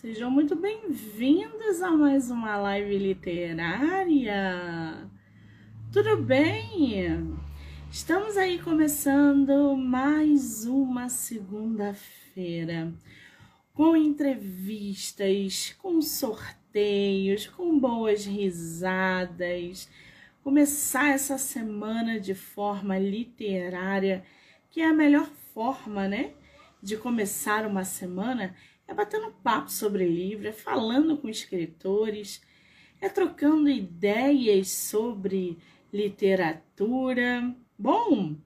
Sejam muito bem-vindos a mais uma live literária. Tudo bem? Estamos aí começando mais uma segunda-feira com entrevistas, com sorteios, com boas risadas. Começar essa semana de forma literária, que é a melhor forma, né, de começar uma semana é batendo papo sobre livro, é falando com escritores, é trocando ideias sobre literatura. Bom,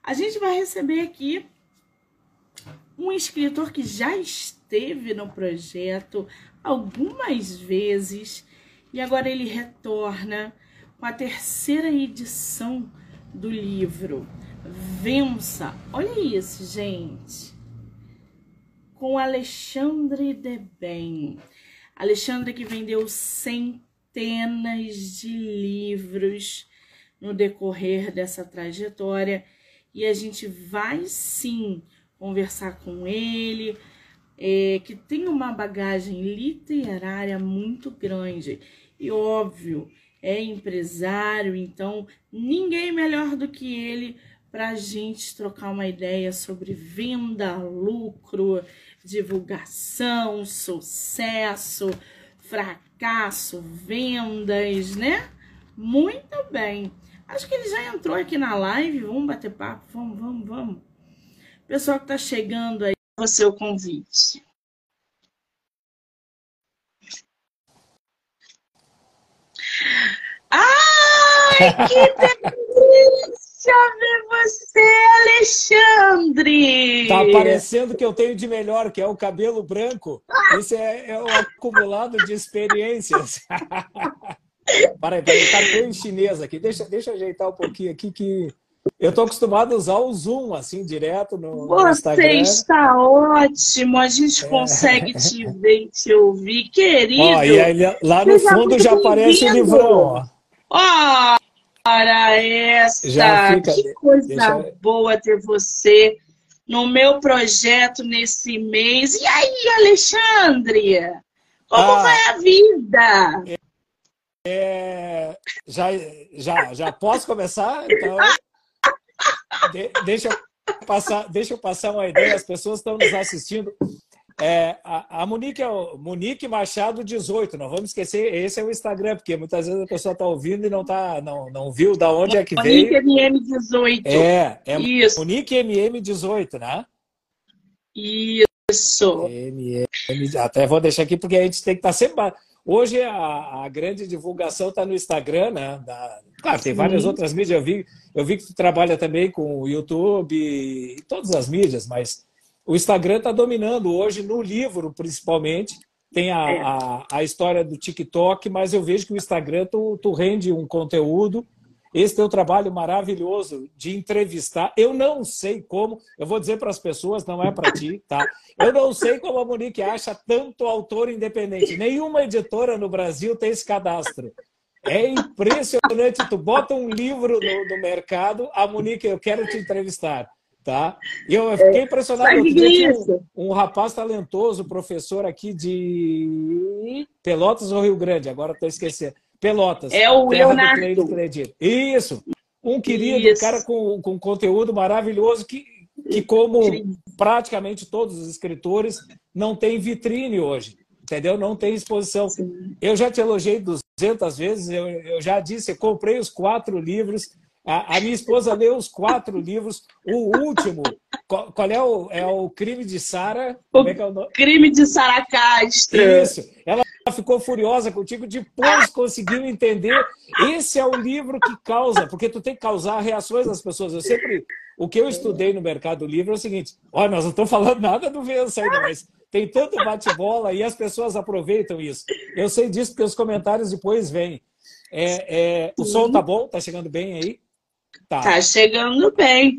a gente vai receber aqui um escritor que já esteve no projeto algumas vezes e agora ele retorna com a terceira edição do livro. Vença! Olha isso, gente! Com Alexandre Deben. Alexandre que vendeu centenas de livros no decorrer dessa trajetória e a gente vai sim conversar com ele, é, que tem uma bagagem literária muito grande e óbvio é empresário, então ninguém melhor do que ele para a gente trocar uma ideia sobre venda, lucro, divulgação, sucesso, fracasso, vendas, né? Muito bem. Acho que ele já entrou aqui na live. Vamos bater papo? Vamos, vamos, vamos. Pessoal que está chegando aí, o seu convite. Ai, que delícia! Deixa eu ver você, Alexandre! Tá parecendo que eu tenho de melhor, que é o cabelo branco. Isso é, é o acumulado de experiências. Peraí, peraí, tá bem chinês aqui. Deixa, deixa eu ajeitar um pouquinho aqui que eu tô acostumado a usar o Zoom, assim, direto no, Você no Instagram. Você está ótimo, a gente é. consegue te ver e te ouvir, querido. Ó, e aí, lá no fundo já aparece o livrão, ó. Ó, Ora essa, fica, que coisa deixa... boa ter você no meu projeto nesse mês. E aí, Alexandre? Como ah, vai a vida? É, já, já, já posso começar? Então, de, deixa, eu passar, deixa eu passar uma ideia. As pessoas estão nos assistindo. É, a, a Monique é o Monique Machado 18. Não vamos esquecer, esse é o Instagram, porque muitas vezes a pessoa está ouvindo e não, tá, não, não viu da onde é que Monique veio. Monique MM18. É, é Isso. Monique MM18, né? Isso. MM, até vou deixar aqui, porque a gente tem que estar tá sempre. Hoje a, a grande divulgação está no Instagram, né? Da... Claro, tem várias Sim. outras mídias. Eu vi, eu vi que tu trabalha também com o YouTube e todas as mídias, mas o Instagram está dominando hoje, no livro principalmente. Tem a, é. a, a, história do TikTok, mas eu vejo que o Instagram tu, tu rende um conteúdo. Esse teu trabalho maravilhoso de entrevistar, eu não sei como, eu vou dizer para as pessoas, não é para ti, tá? Eu não sei como a Monique acha tanto autor independente. Nenhuma editora no Brasil tem esse cadastro. É impressionante. Tu bota um livro no, no mercado, a Monique, eu quero te entrevistar. Tá? E eu fiquei impressionado. Eu tinha um, um, rapaz talentoso, professor aqui de Pelotas ou Rio Grande, agora estou esquecendo. Pelotas. É o Leonardo. Isso. Um querido, Isso. cara com, com conteúdo maravilhoso que, que como praticamente todos os escritores, não tem vitrine hoje. Entendeu? Não tem exposição. Sim. Eu já te elogiei 200 vezes, eu, eu já disse, eu comprei os quatro livros, a, a, minha esposa leu os quatro livros. O último, qual, qual é, o, é o Crime de Sara? O é é o Crime de Sara Castro. Isso. Ela ficou furiosa contigo, depois conseguiu entender. Esse é o livro que causa, porque tu tem que causar reações das pessoas. Eu sempre. O que eu estudei no mercado livre é o seguinte: olha, nós não estamos falando nada do Vença ainda, mas tem tanto bate-bola e as pessoas aproveitam isso. Eu sei disso porque os comentários depois vêm. É, é, o som tá bom? Tá chegando bem aí? Tá, tá chegando bem.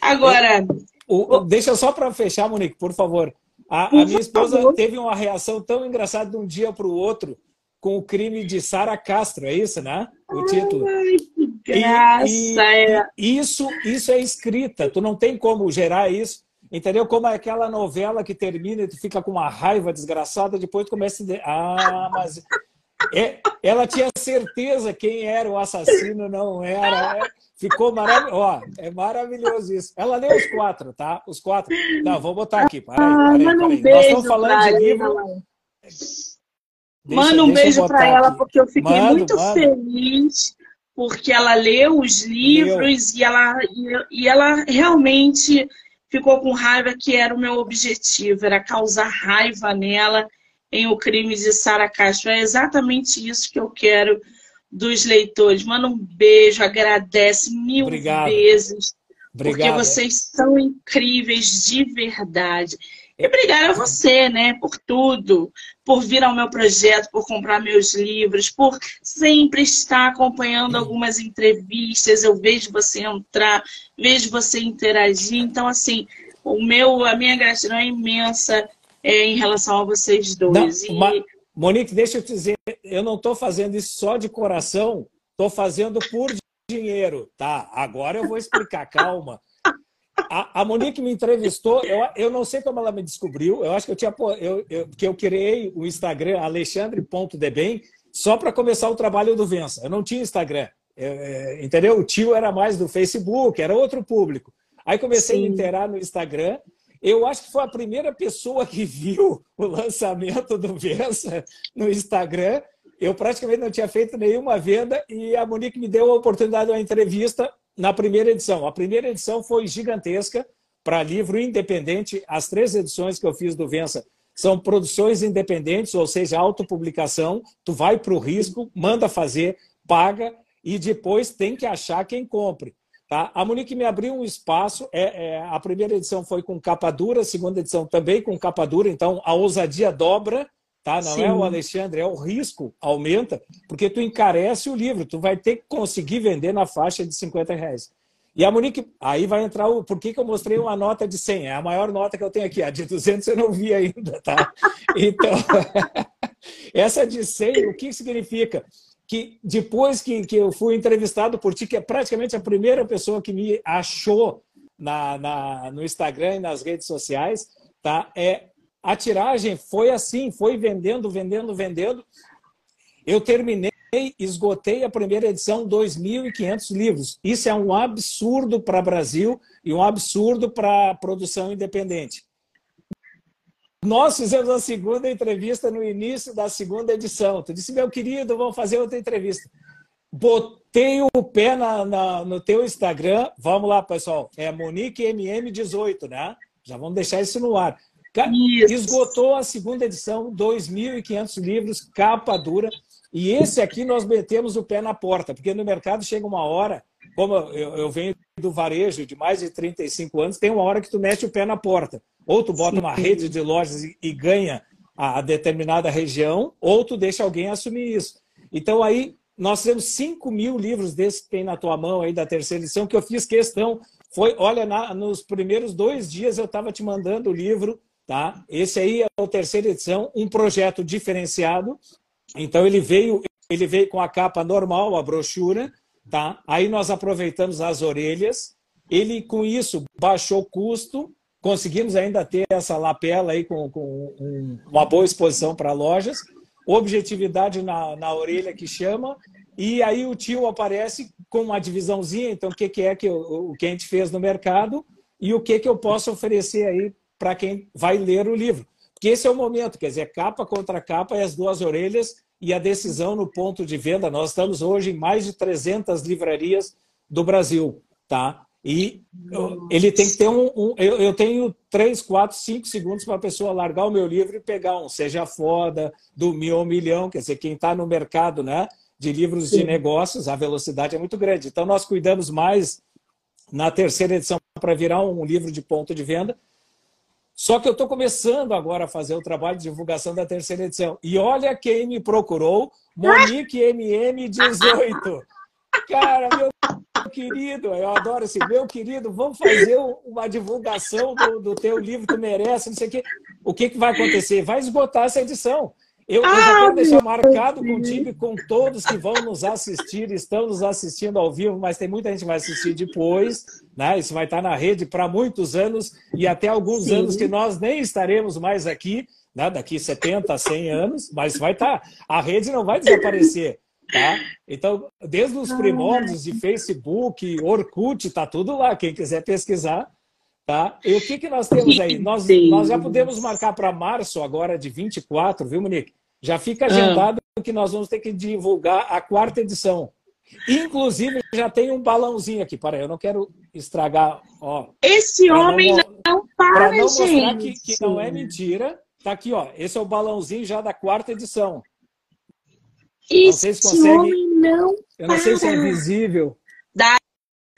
Agora. O, o, deixa só para fechar, Monique, por favor. A, a minha esposa favor. teve uma reação tão engraçada de um dia para o outro com o crime de Sara Castro, é isso, né? O título. Ai, que graça, e, e, é. Isso, isso é escrita, tu não tem como gerar isso. Entendeu? Como é aquela novela que termina e tu fica com uma raiva desgraçada, depois tu começa a ah, mas é, ela tinha certeza quem era o assassino, não era. Ficou maravilhoso. É maravilhoso isso. Ela leu os quatro, tá? Os quatro. Não, vou botar aqui. Peraí, peraí, peraí. Um Nós estamos falando de livro. Deixa, Manda um beijo para ela, porque eu fiquei mando, muito mando. feliz, porque ela leu os livros e ela, e, e ela realmente ficou com raiva, que era o meu objetivo, era causar raiva nela em O Crime de Sara Castro. É exatamente isso que eu quero dos leitores. Manda um beijo, agradece mil Obrigado. vezes. Obrigado. Porque vocês são incríveis de verdade. E obrigada a você, né, por tudo, por vir ao meu projeto, por comprar meus livros, por sempre estar acompanhando algumas entrevistas. Eu vejo você entrar, vejo você interagir. Então, assim, o meu, a minha gratidão é imensa é, em relação a vocês dois. Não, e... Monique, deixa eu te dizer, eu não estou fazendo isso só de coração, estou fazendo por dinheiro, tá? Agora eu vou explicar, calma. A, a, Monique me entrevistou, eu, eu não sei como ela me descobriu, eu acho que eu tinha eu, eu, que eu criei o Instagram alexandre.debem só para começar o trabalho do Vença. Eu não tinha Instagram, eu, é, entendeu? O tio era mais do Facebook, era outro público. Aí comecei Sim. a me inteirar no Instagram. Eu acho que foi a primeira pessoa que viu o lançamento do Vença no Instagram. Eu praticamente não tinha feito nenhuma venda e a Monique me deu a oportunidade de uma entrevista na primeira edição. A primeira edição foi gigantesca para livro independente. As três edições que eu fiz do Vença são produções independentes, ou seja, autopublicação. Tu vai para o risco, manda fazer, paga e depois tem que achar quem compre. Tá? A Monique me abriu um espaço. É, é, a primeira edição foi com capa dura, a segunda edição também com capa dura, então a ousadia dobra tá? Não Sim. é o Alexandre, é o risco aumenta, porque tu encarece o livro, tu vai ter que conseguir vender na faixa de 50 reais. E a Monique, aí vai entrar o. Por que, que eu mostrei uma nota de 100? É a maior nota que eu tenho aqui. A de 200 eu não vi ainda, tá? Então, essa de 100, o que significa? Que depois que, que eu fui entrevistado por ti, que é praticamente a primeira pessoa que me achou na, na, no Instagram e nas redes sociais, tá? É a tiragem foi assim, foi vendendo, vendendo, vendendo. Eu terminei, esgotei a primeira edição, 2.500 livros. Isso é um absurdo para Brasil e um absurdo para a produção independente. Nós fizemos a segunda entrevista no início da segunda edição. Tu disse, meu querido, vamos fazer outra entrevista. Botei o pé na, na, no teu Instagram. Vamos lá, pessoal. É MoniqueMM18, né? Já vamos deixar isso no ar. Esgotou a segunda edição, 2.500 livros, capa dura. E esse aqui nós metemos o pé na porta, porque no mercado chega uma hora, como eu, eu venho do varejo de mais de 35 anos, tem uma hora que tu mete o pé na porta. Ou tu bota Sim. uma rede de lojas e, e ganha a, a determinada região, ou tu deixa alguém assumir isso. Então aí nós temos 5 mil livros desses que tem na tua mão aí da terceira edição, que eu fiz questão. Foi, olha, na, nos primeiros dois dias eu estava te mandando o livro Tá? Esse aí é a terceira edição, um projeto diferenciado. Então ele veio, ele veio com a capa normal, a brochura, tá? Aí nós aproveitamos as orelhas. Ele com isso baixou o custo, conseguimos ainda ter essa lapela aí com, com um, uma boa exposição para lojas, objetividade na, na orelha que chama, e aí o tio aparece com uma divisãozinha, então o que, que é que, o, o que a gente fez no mercado e o que, que eu posso oferecer aí para quem vai ler o livro. Porque esse é o momento, quer dizer, capa contra capa e as duas orelhas e a decisão no ponto de venda. Nós estamos hoje em mais de 300 livrarias do Brasil, tá? E ele tem que ter um. um eu, eu, tenho 3, 4, 5 segundos para a pessoa largar o meu livro e pegar um Seja Foda, do Mil Milhão, quer dizer, quem está no mercado né, de livros Sim. de negócios, a velocidade é muito grande. Então, nós cuidamos mais na terceira edição para virar um livro de ponto de venda só que eu estou começando agora a fazer o trabalho de divulgação da terceira edição. E olha quem me procurou, Monique MM18. Cara, meu querido, eu adoro assim, meu querido, vamos fazer uma divulgação do, do teu livro, tu merece, não sei o quê. O que, que vai acontecer? Vai esgotar essa edição. Eu, ah, eu já quero deixar marcado contigo e com todos que vão nos assistir, estão nos assistindo ao vivo, mas tem muita gente que vai assistir depois, né? Isso vai estar na rede para muitos anos e até alguns Sim. anos que nós nem estaremos mais aqui, né? daqui 70, 100 anos, mas vai estar. A rede não vai desaparecer. Tá? Então, desde os primórdios de Facebook, Orkut, tá tudo lá. Quem quiser pesquisar, tá? E o que, que nós temos aí? Nós, nós já podemos marcar para março agora de 24, viu, Monique? Já fica agendado ah. que nós vamos ter que divulgar a quarta edição. Inclusive, já tem um balãozinho aqui. Para eu não quero estragar. Ó, Esse homem não, não para, não gente. mostrar que, que não é mentira. Tá aqui, ó. Esse é o balãozinho já da quarta edição. Esse não sei se consegue... homem não Eu não sei se é visível. Dá,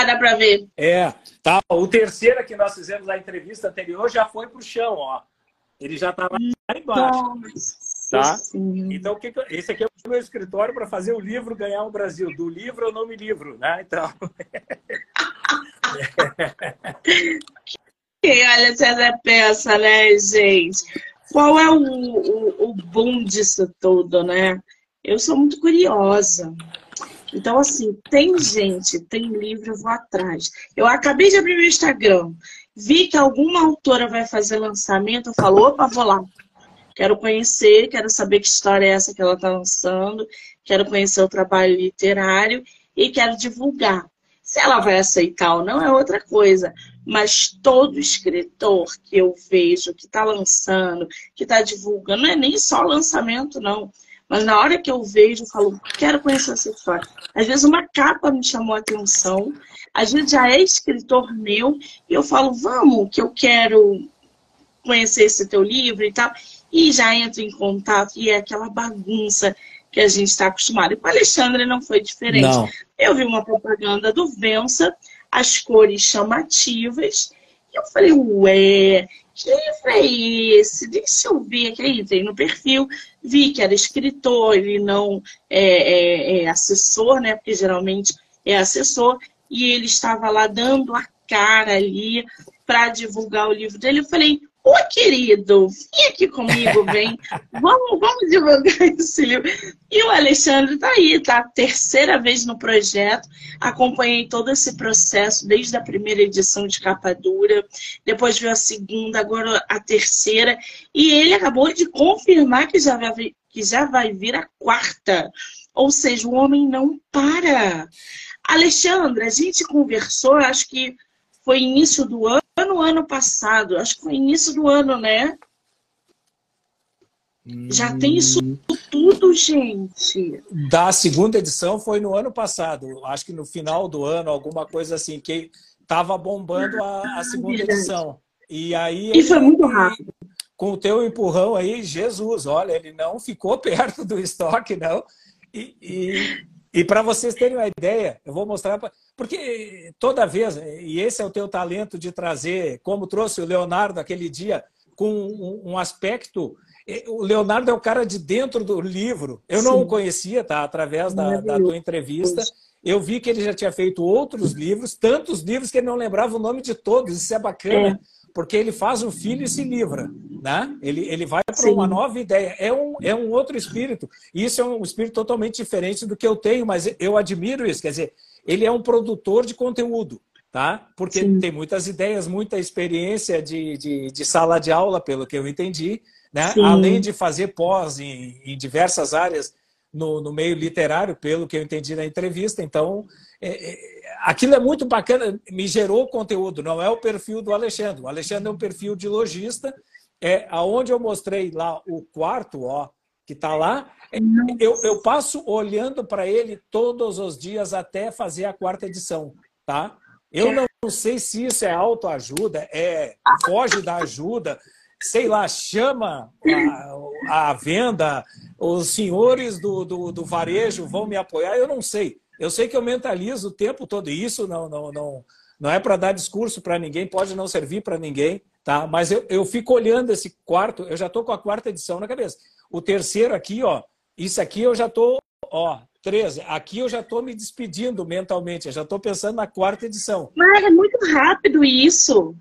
dá para ver. É, tá. O terceiro que nós fizemos na entrevista anterior já foi pro chão, ó. Ele já estava lá embaixo. Nossa, tá? Sim. Então, que que... esse aqui é o meu escritório para fazer o livro ganhar o Brasil. Do livro eu não me livro, né? Então. olha, você pensa, né, gente? Qual é o, o, o boom disso tudo, né? Eu sou muito curiosa. Então, assim, tem gente, tem livro, eu vou atrás. Eu acabei de abrir meu Instagram, vi que alguma autora vai fazer lançamento, eu falo, opa, vou lá. Quero conhecer, quero saber que história é essa que ela está lançando, quero conhecer o trabalho literário e quero divulgar. Se ela vai aceitar ou não é outra coisa. Mas todo escritor que eu vejo que está lançando, que está divulgando, não é nem só lançamento, não. Mas na hora que eu vejo, eu falo, quero conhecer essa história. Às vezes uma capa me chamou a atenção, às vezes já é escritor meu, e eu falo, vamos, que eu quero conhecer esse teu livro e tal. E já entro em contato, e é aquela bagunça que a gente está acostumado. E com o Alexandre não foi diferente. Não. Eu vi uma propaganda do Vença, as cores chamativas, e eu falei, ué, que é esse? Deixa eu ver aqui. Aí entrei no perfil, vi que era escritor, ele não é, é, é assessor, né? Porque geralmente é assessor, e ele estava lá dando a cara ali para divulgar o livro dele. Eu falei, Ô, querido, vem aqui comigo, vem. vamos, vamos divulgar esse livro. E o Alexandre está aí, tá? Terceira vez no projeto. Acompanhei todo esse processo, desde a primeira edição de capa dura, depois veio a segunda, agora a terceira. E ele acabou de confirmar que já vai, que já vai vir a quarta. Ou seja, o homem não para. Alexandre, a gente conversou, acho que foi início do ano ano, ano passado. Acho que foi início do ano, né? Hum... Já tem isso tudo, gente. Da segunda edição foi no ano passado. Acho que no final do ano, alguma coisa assim, que estava bombando a, a segunda edição. E aí. E foi muito rápido. Com o teu empurrão aí, Jesus, olha, ele não ficou perto do estoque, não. E, e, e para vocês terem uma ideia, eu vou mostrar. Pra... Porque toda vez, e esse é o teu talento de trazer, como trouxe o Leonardo aquele dia, com um aspecto. O Leonardo é o cara de dentro do livro. Eu Sim. não o conhecia, tá? Através da, da tua entrevista. Eu vi que ele já tinha feito outros livros, tantos livros que ele não lembrava o nome de todos. Isso é bacana, é. Porque ele faz um filho e se livra. Né? Ele, ele vai para uma nova ideia. É um, é um outro espírito. Isso é um espírito totalmente diferente do que eu tenho, mas eu admiro isso. Quer dizer, ele é um produtor de conteúdo, tá? Porque Sim. tem muitas ideias, muita experiência de, de, de, sala de aula, pelo que eu entendi, né? Além de fazer pós em, em diversas áreas no, no, meio literário, pelo que eu entendi na entrevista. Então, é, é, aquilo é muito bacana, me gerou conteúdo, não é o perfil do Alexandre. O Alexandre é um perfil de lojista, é aonde eu mostrei lá o quarto, ó, que está lá, eu, eu passo olhando para ele todos os dias até fazer a quarta edição, tá? Eu não sei se isso é autoajuda, é foge da ajuda, sei lá, chama a, a venda, os senhores do, do, do, varejo vão me apoiar, eu não sei. Eu sei que eu mentalizo o tempo todo isso, não, não, não, não é para dar discurso para ninguém, pode não servir para ninguém, tá? Mas eu, eu fico olhando esse quarto, eu já estou com a quarta edição na cabeça. O terceiro aqui, ó, isso aqui eu já estou, ó, 13. Aqui eu já estou me despedindo mentalmente, eu já estou pensando na quarta edição. Mas é muito rápido isso.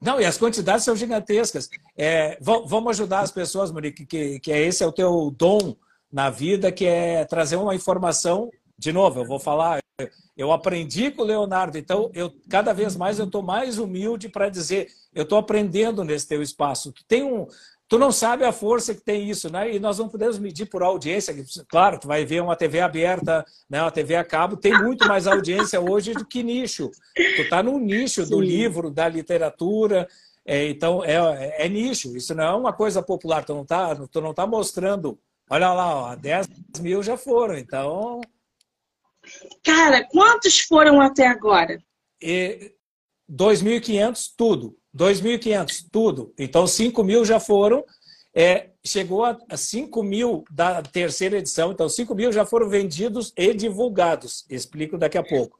Não, e as quantidades são gigantescas. É, vamos ajudar as pessoas, Monique, que, que esse é o teu dom na vida, que é trazer uma informação. De novo, eu vou falar, eu aprendi com o Leonardo, então eu cada vez mais eu estou mais humilde para dizer, eu estou aprendendo nesse teu espaço. Tu tem um, tu não sabe a força que tem isso, né? E nós não podemos medir por audiência. Claro, tu vai ver uma TV aberta, né? Uma TV a cabo tem muito mais audiência hoje do que nicho. Tu está no nicho Sim. do livro, da literatura. É, então é, é, é, nicho. Isso não é uma coisa popular. Tu não está, tu não tá mostrando. Olha lá, ó, 10 mil já foram. Então Cara, quantos foram até agora? 2.500, tudo. 2.500, tudo. Então, 5 mil já foram. É, chegou a 5 mil da terceira edição. Então, 5 mil já foram vendidos e divulgados. Explico daqui a pouco.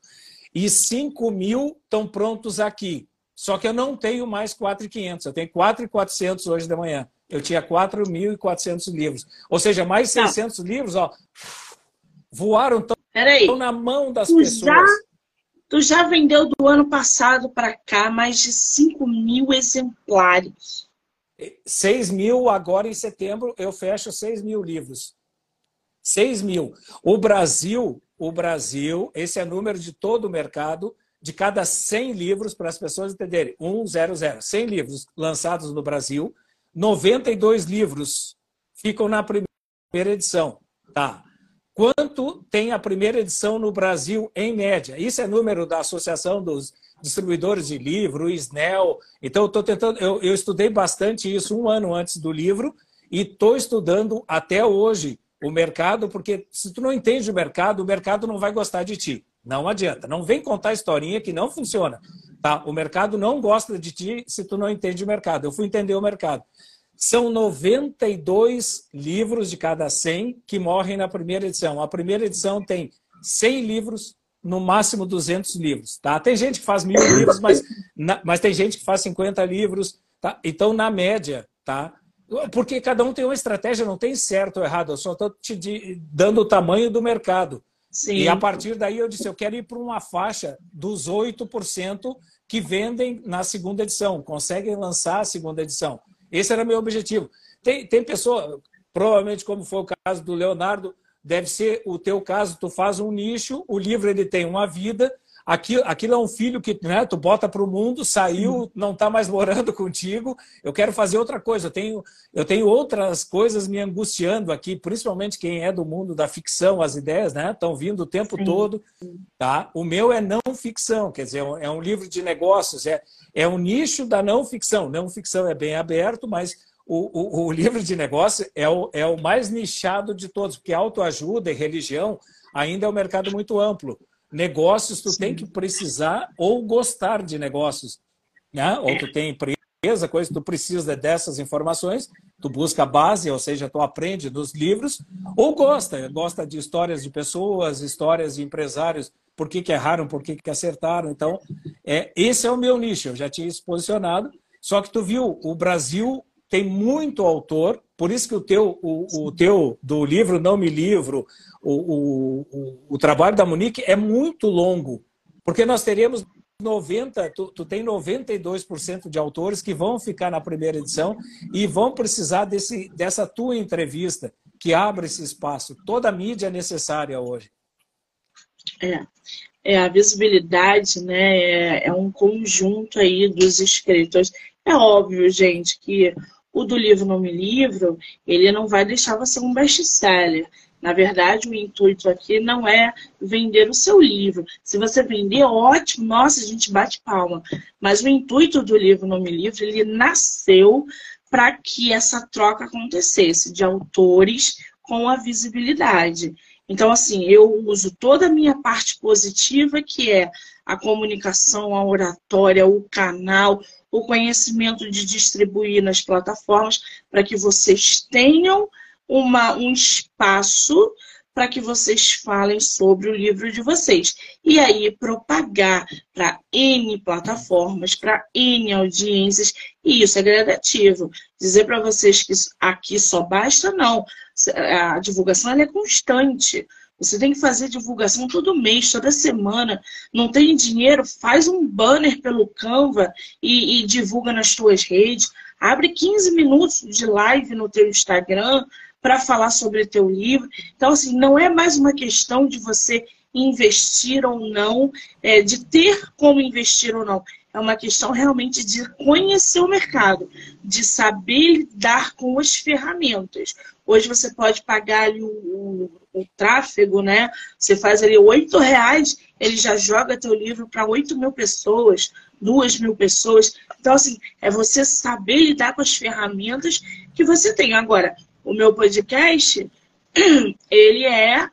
E 5 mil estão prontos aqui. Só que eu não tenho mais 4.500. Eu tenho 4.400 hoje de manhã. Eu tinha 4.400 livros. Ou seja, mais 600 tá. livros, ó, voaram tão Peraí. Estão na mão das tu pessoas. Já, tu já vendeu do ano passado para cá mais de 5 mil exemplares. 6 mil agora em setembro, eu fecho 6 mil livros. 6 mil. O Brasil, o Brasil, esse é o número de todo o mercado, de cada 100 livros, para as pessoas entenderem, 100, 100 livros lançados no Brasil, 92 livros ficam na primeira edição. Tá. Quanto tem a primeira edição no Brasil, em média? Isso é número da Associação dos Distribuidores de Livro, SNEL. Então, eu estou tentando, eu, eu estudei bastante isso um ano antes do livro e estou estudando até hoje o mercado, porque se tu não entende o mercado, o mercado não vai gostar de ti. Não adianta. Não vem contar historinha que não funciona. Tá? O mercado não gosta de ti se tu não entende o mercado. Eu fui entender o mercado. São 92 livros de cada 100 que morrem na primeira edição. A primeira edição tem 100 livros, no máximo 200 livros. Tá? Tem gente que faz mil livros, mas, na, mas tem gente que faz 50 livros. Tá? Então, na média, tá? porque cada um tem uma estratégia, não tem certo ou errado, eu só estou te dando o tamanho do mercado. Sim. E a partir daí eu disse, eu quero ir para uma faixa dos 8% que vendem na segunda edição, conseguem lançar a segunda edição. Esse era meu objetivo. Tem, tem pessoa, provavelmente como foi o caso do Leonardo, deve ser o teu caso, tu faz um nicho, o livro ele tem uma vida, aquilo, aquilo é um filho que né, tu bota para o mundo, saiu, não está mais morando contigo, eu quero fazer outra coisa, eu tenho, eu tenho outras coisas me angustiando aqui, principalmente quem é do mundo da ficção, as ideias estão né, vindo o tempo Sim. todo. Tá? O meu é não ficção, quer dizer, é um livro de negócios, é, é um nicho da não ficção. Não ficção é bem aberto, mas o, o, o livro de negócio é o, é o mais nichado de todos, porque autoajuda e religião ainda é um mercado muito amplo. Negócios, tu Sim. tem que precisar ou gostar de negócios. Né? Ou tu tem empresa, coisa, tu precisa dessas informações, tu busca a base, ou seja, tu aprende dos livros, ou gosta, gosta de histórias de pessoas, histórias de empresários por que, que erraram, por que, que acertaram. Então, é, esse é o meu nicho, eu já tinha se posicionado. Só que tu viu, o Brasil tem muito autor, por isso que o teu, o, o teu do livro Não Me Livro, o, o, o, trabalho da Monique é muito longo, porque nós teríamos 90, tu, tu tem 92% de autores que vão ficar na primeira edição e vão precisar desse, dessa tua entrevista que abre esse espaço. Toda a mídia é necessária hoje. É, é a visibilidade, né? É, é um conjunto aí dos escritores. É óbvio, gente, que o do livro não me livro, ele não vai deixar você um best-seller. Na verdade, o intuito aqui não é vender o seu livro. Se você vender, ótimo, nossa, a gente bate palma. Mas o intuito do livro Não Me Livro, ele nasceu para que essa troca acontecesse de autores com a visibilidade. Então, assim, eu uso toda a minha parte positiva, que é a comunicação, a oratória, o canal, o conhecimento de distribuir nas plataformas, para que vocês tenham uma, um espaço para que vocês falem sobre o livro de vocês. E aí, propagar para N plataformas, para N audiências, e isso é gradativo. Dizer para vocês que aqui só basta, não a divulgação é constante. Você tem que fazer divulgação todo mês, toda semana. Não tem dinheiro? Faz um banner pelo Canva e, e divulga nas tuas redes. Abre 15 minutos de live no teu Instagram para falar sobre teu livro. Então, assim, não é mais uma questão de você investir ou não, é, de ter como investir ou não. É uma questão realmente de conhecer o mercado, de saber lidar com as ferramentas. Hoje você pode pagar ali o, o tráfego, né? Você faz ali oito reais, ele já joga teu livro para oito mil pessoas, duas mil pessoas. Então, assim, é você saber lidar com as ferramentas que você tem. Agora, o meu podcast, ele é,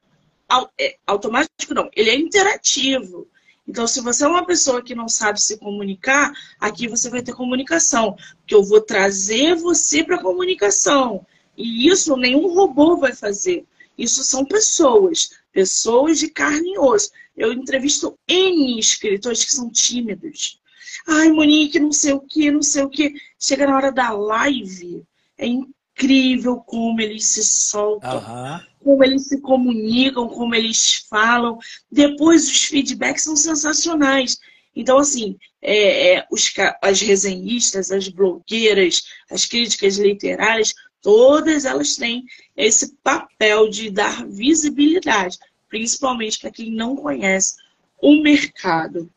é automático, não, ele é interativo. Então, se você é uma pessoa que não sabe se comunicar, aqui você vai ter comunicação, porque eu vou trazer você para a comunicação. E isso nenhum robô vai fazer. Isso são pessoas, pessoas de carne e osso. Eu entrevisto N escritores que são tímidos. Ai, Monique, não sei o que, não sei o que. Chega na hora da live, é incrível como eles se soltam, uhum. como eles se comunicam, como eles falam. Depois os feedbacks são sensacionais. Então, assim, é, é, os, as resenhistas, as blogueiras, as críticas literárias, todas elas têm esse papel de dar visibilidade, principalmente para quem não conhece o mercado.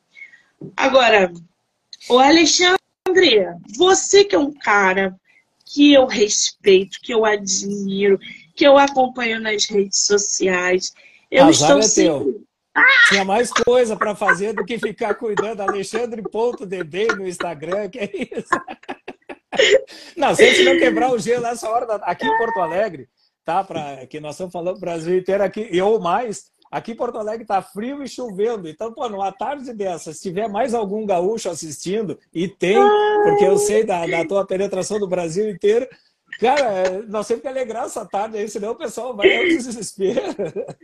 Agora, o Alexandre, você que é um cara que eu respeito, que eu admiro, que eu acompanho nas redes sociais. Eu Azar estou é sempre... teu. Tinha mais coisa para fazer do que ficar cuidando Alexandre.db no Instagram, que é isso? Não, se a gente não quebrar o gelo nessa hora, aqui em Porto Alegre, tá? Pra, que nós estamos falando o Brasil inteiro aqui, e ou mais, Aqui em Porto Alegre está frio e chovendo. Então, pô, numa tarde dessa, se tiver mais algum gaúcho assistindo, e tem, porque eu sei da, da tua penetração do Brasil inteiro, cara, nós temos que alegrar essa tarde aí, senão o pessoal vai ao desespero.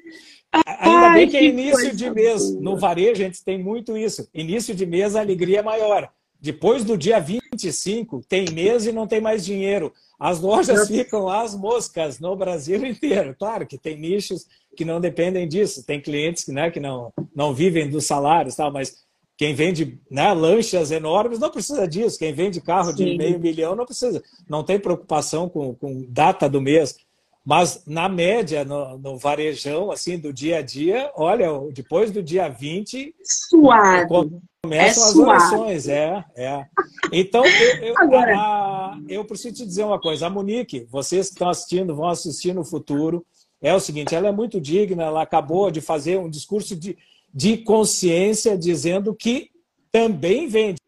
Ainda bem que é início de mês. No varejo, a gente tem muito isso. Início de mês, a alegria é maior. Depois do dia 25, tem mês e não tem mais dinheiro. As lojas ficam às moscas no Brasil inteiro. Claro que tem nichos que não dependem disso. Tem clientes né, que não, não vivem dos salários, tal, mas quem vende né, lanchas enormes não precisa disso. Quem vende carro Sim. de meio milhão não precisa. Não tem preocupação com, com data do mês. Mas, na média, no, no, varejão, assim, do dia a dia, olha, depois do dia 20... Suado. Começam é as orações, é, é. Então, eu, eu, Agora... a, eu preciso te dizer uma coisa. A Monique, vocês que estão assistindo, vão assistir no futuro, é o seguinte, ela é muito digna, ela acabou de fazer um discurso de, de consciência dizendo que também vende.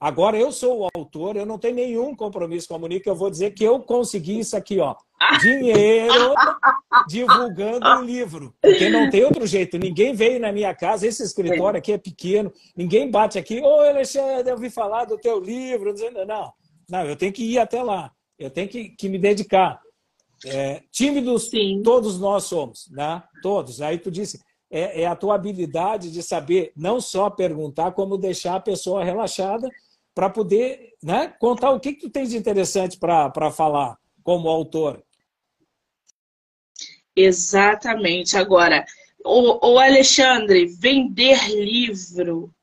Agora, eu sou o autor, eu não tenho nenhum compromisso com a Monique, eu vou dizer que eu consegui isso aqui, ó. Dinheiro divulgando um livro. Porque não tem outro jeito. Ninguém veio na minha casa, esse escritório aqui é pequeno, ninguém bate aqui, ô Alexandre, eu ouvi falar do teu livro. Não, não, eu tenho que ir até lá. Eu tenho que, que me dedicar. É, tímidos, Sim. todos nós somos, né? Todos. Aí tu disse, é, é, a tua habilidade de saber não só perguntar, como deixar a pessoa relaxada para poder né, contar o que, que tu tens de interessante para falar como autor. Exatamente. Agora, o, o Alexandre, vender livro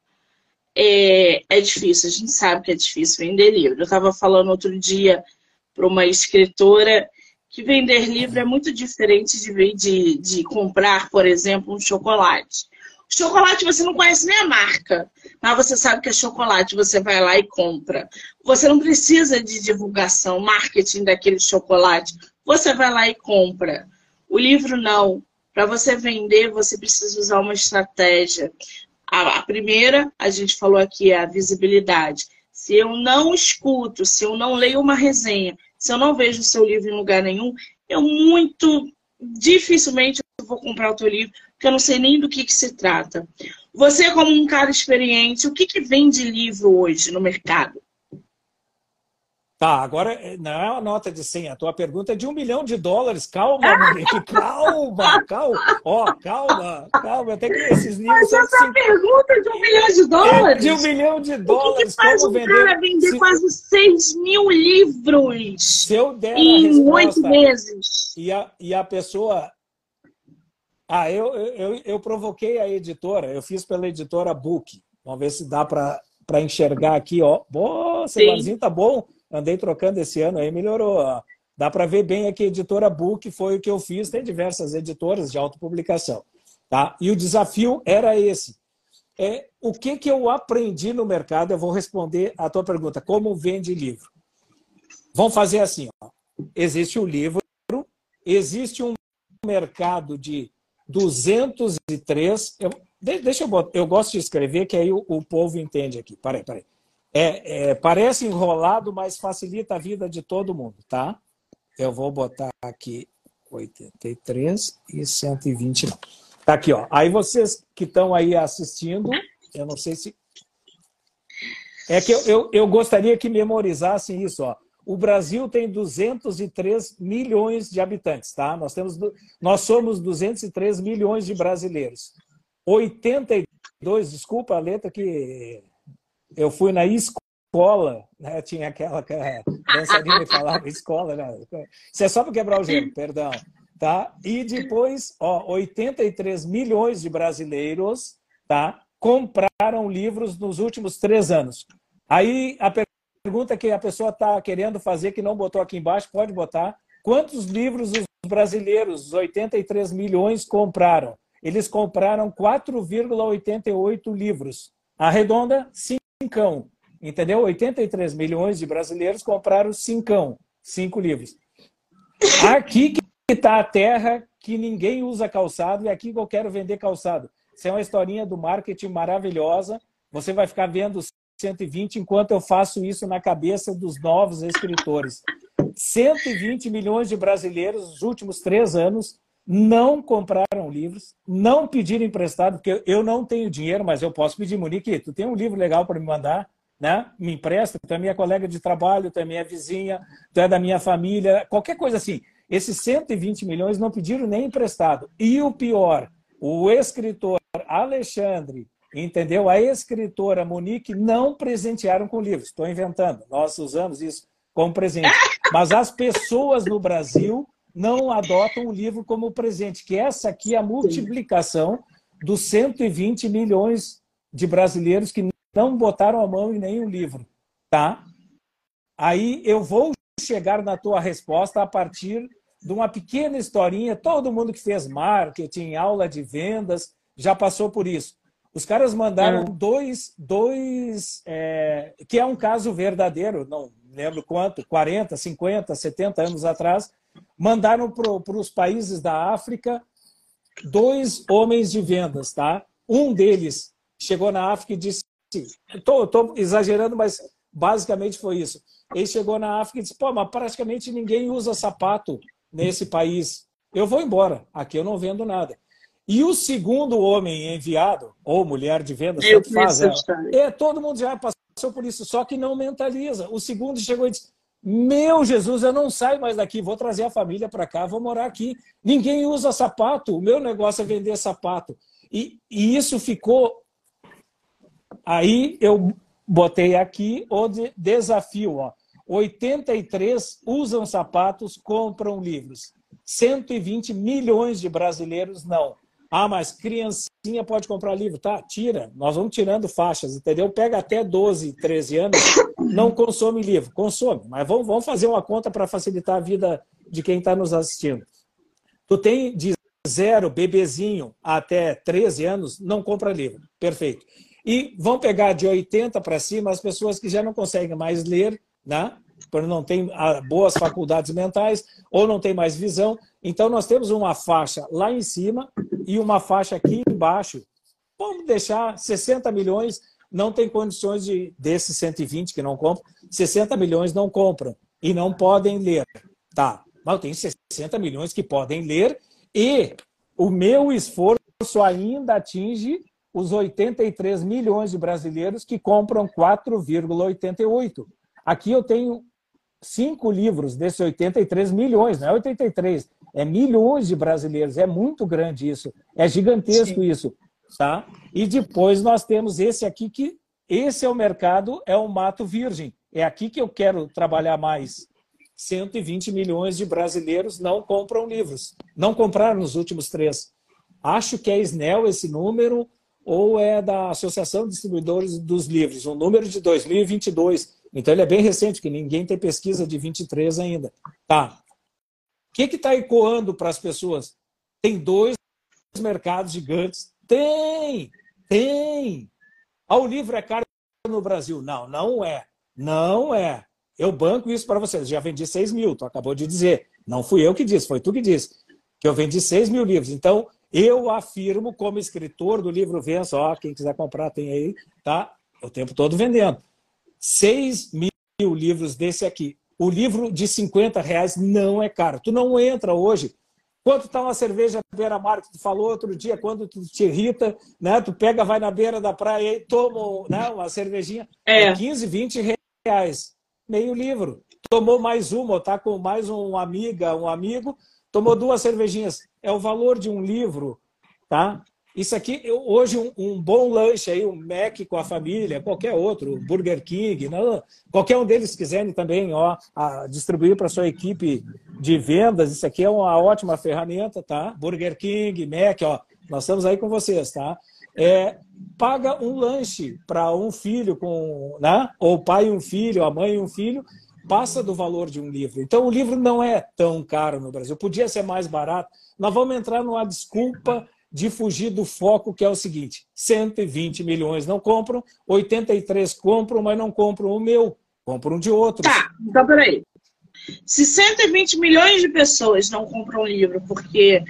é, é difícil. A gente sabe que é difícil vender livro. Eu estava falando outro dia para uma escritora que vender livro é muito diferente de, de, de comprar, por exemplo, um chocolate. Chocolate você não conhece nem a marca, mas você sabe que é chocolate, você vai lá e compra. Você não precisa de divulgação, marketing daquele chocolate. Você vai lá e compra. O livro não. Para você vender, você precisa usar uma estratégia. A primeira, a gente falou aqui, é a visibilidade. Se eu não escuto, se eu não leio uma resenha, se eu não vejo o seu livro em lugar nenhum, eu muito dificilmente vou comprar o teu livro, porque eu não sei nem do que, que se trata. Você, como um cara experiente, o que, que vende livro hoje no mercado? Tá, agora eh, não é uma nota de 100, a tua pergunta é de um milhão de dólares. Calma, Monique, calma, calma. Ó, calma, calma. Tenho que esses livros. Mas essa assim, pergunta de um milhão de dólares? de um milhão de dólares. O que, que faz um vender, cara vender se, quase 6 mil livros se eu der em oito meses? E a, e a pessoa Ah, eu, eu, eu provoquei a editora, eu fiz pela editora Book. Vamos ver se dá para enxergar aqui, ó. Boa, celularzinho tá bom. Andei trocando esse ano aí, melhorou. Ó. Dá para ver bem aqui, editora Book foi o que eu fiz. Tem diversas editoras de autopublicação. Tá? E o desafio era esse. É, o que, que eu aprendi no mercado? Eu vou responder a tua pergunta. Como vende livro? Vamos fazer assim. Ó. Existe o livro, existe um mercado de 203. Eu, deixa eu botar, eu gosto de escrever, que aí o, o povo entende aqui. Peraí, peraí. É, é, parece enrolado, mas facilita a vida de todo mundo, tá? Eu vou botar aqui 83 e 120. Tá aqui, ó. Aí vocês que estão aí assistindo, eu não sei se. É que eu, eu, eu gostaria que memorizassem isso, ó. O Brasil tem 203 milhões de habitantes, tá? Nós, temos, nós somos 203 milhões de brasileiros. 82, desculpa a letra que eu fui na escola, né? tinha aquela que a dançarina falava escola, né? Isso é só para quebrar o gelo, perdão. Tá? E depois, ó, 83 milhões de brasileiros tá? compraram livros nos últimos três anos. Aí a pergunta que a pessoa está querendo fazer, que não botou aqui embaixo, pode botar. Quantos livros os brasileiros, os 83 milhões, compraram? Eles compraram 4,88 livros. Arredonda, cincão. Entendeu? 83 milhões de brasileiros compraram cincão, cinco livros. Aqui que está a terra que ninguém usa calçado e aqui que eu quero vender calçado. Isso é uma historinha do marketing maravilhosa. Você vai ficar vendo 120, enquanto eu faço isso na cabeça dos novos escritores. 120 milhões de brasileiros nos últimos três anos não compraram livros, não pediram emprestado, porque eu não tenho dinheiro, mas eu posso pedir, Monique, tu tem um livro legal para me mandar, né? Me empresta, tu é minha colega de trabalho, tu é minha vizinha, tu é da minha família, qualquer coisa assim. Esses 120 milhões não pediram nem emprestado. E o pior, o escritor Alexandre Entendeu? A escritora Monique não presentearam com livros. Estou inventando. Nós usamos isso como presente. Mas as pessoas no Brasil não adotam o livro como presente, que essa aqui é a multiplicação dos 120 milhões de brasileiros que não botaram a mão em nenhum livro, tá? Aí eu vou chegar na tua resposta a partir de uma pequena historinha. Todo mundo que fez marketing, aula de vendas, já passou por isso. Os caras mandaram é. dois, dois é, que é um caso verdadeiro, não lembro quanto, 40, 50, 70 anos atrás, mandaram para os países da África dois homens de vendas, tá? Um deles chegou na África e disse, estou exagerando, mas basicamente foi isso. Ele chegou na África e disse, pô, mas praticamente ninguém usa sapato nesse país. Eu vou embora, aqui eu não vendo nada. E o segundo homem enviado, ou mulher de vendas, Eu faz, é, é, todo mundo já passou por isso, só que não mentaliza. O segundo chegou e disse: Meu Jesus, eu não saio mais daqui, vou trazer a família para cá, vou morar aqui. Ninguém usa sapato, o meu negócio é vender sapato. E, e isso ficou. Aí eu botei aqui o desafio: ó. 83 usam sapatos, compram livros. 120 milhões de brasileiros não. Ah, mas criancinha pode comprar livro. Tá, tira. Nós vamos tirando faixas, entendeu? Pega até 12, 13 anos, não consome livro. Consome, mas vamos, vamos fazer uma conta para facilitar a vida de quem está nos assistindo. Tu tem de zero, bebezinho, até 13 anos, não compra livro. Perfeito. E vão pegar de 80 para cima as pessoas que já não conseguem mais ler, né? Não tem ah, boas faculdades mentais ou não tem mais visão. Então, nós temos uma faixa lá em cima e uma faixa aqui embaixo. Vamos deixar 60 milhões, não tem condições de, desses 120 que não compram, 60 milhões não compram e não podem ler. Tá, mas tenho 60 milhões que podem ler e o meu esforço ainda atinge os 83 milhões de brasileiros que compram 4,88. Aqui eu tenho cinco livros desses 83 milhões, não é 83, é milhões de brasileiros, é muito grande isso, é gigantesco Sim. isso, tá? E depois nós temos esse aqui que esse é o mercado, é o mato virgem, é aqui que eu quero trabalhar mais. 120 milhões de brasileiros não compram livros, não compraram nos últimos três. Acho que é Snell esse número, ou é da Associação de Distribuidores dos Livros, um número de 2022. Então ele é bem recente, que ninguém tem pesquisa de 23 ainda. Tá. O que está ecoando para as pessoas? Tem dois mercados gigantes. Tem! Tem! Ah, o livro é caro no Brasil. Não, não é. Não é. Eu banco isso para vocês. Já vendi 6 mil, tu acabou de dizer. Não fui eu que disse, foi tu que disse. Que eu vendi 6 mil livros. Então, eu afirmo, como escritor do livro Vença, ó, quem quiser comprar tem aí, tá? O tempo todo vendendo. 6 mil livros desse aqui. O livro de 50 reais não é caro. Tu não entra hoje. Quanto está uma cerveja beira-mar que tu falou outro dia, quando tu te irrita, né? Tu pega, vai na beira da praia e toma né, uma cervejinha. É. 15, 20 reais. Meio livro. Tomou mais uma, ou tá com mais uma amiga, um amigo, tomou duas cervejinhas. É o valor de um livro, tá? Isso aqui, hoje, um, um, bom lanche aí, um Mac com a família, qualquer outro, Burger King, não, qualquer um deles quiserem também ó, distribuir para sua equipe de vendas, isso aqui é uma ótima ferramenta, tá? Burger King, Mac, ó, nós estamos aí com vocês, tá? É, paga um lanche para um filho com, né? Ou pai e um filho, a mãe e um filho, passa do valor de um livro. Então o livro não é tão caro no Brasil, podia ser mais barato. Nós vamos entrar numa desculpa de fugir do foco, que é o seguinte: 120 milhões não compram, 83 compram, mas não compram o meu, compram de outro. Tá, então peraí. Se 120 milhões de pessoas não compram livro porque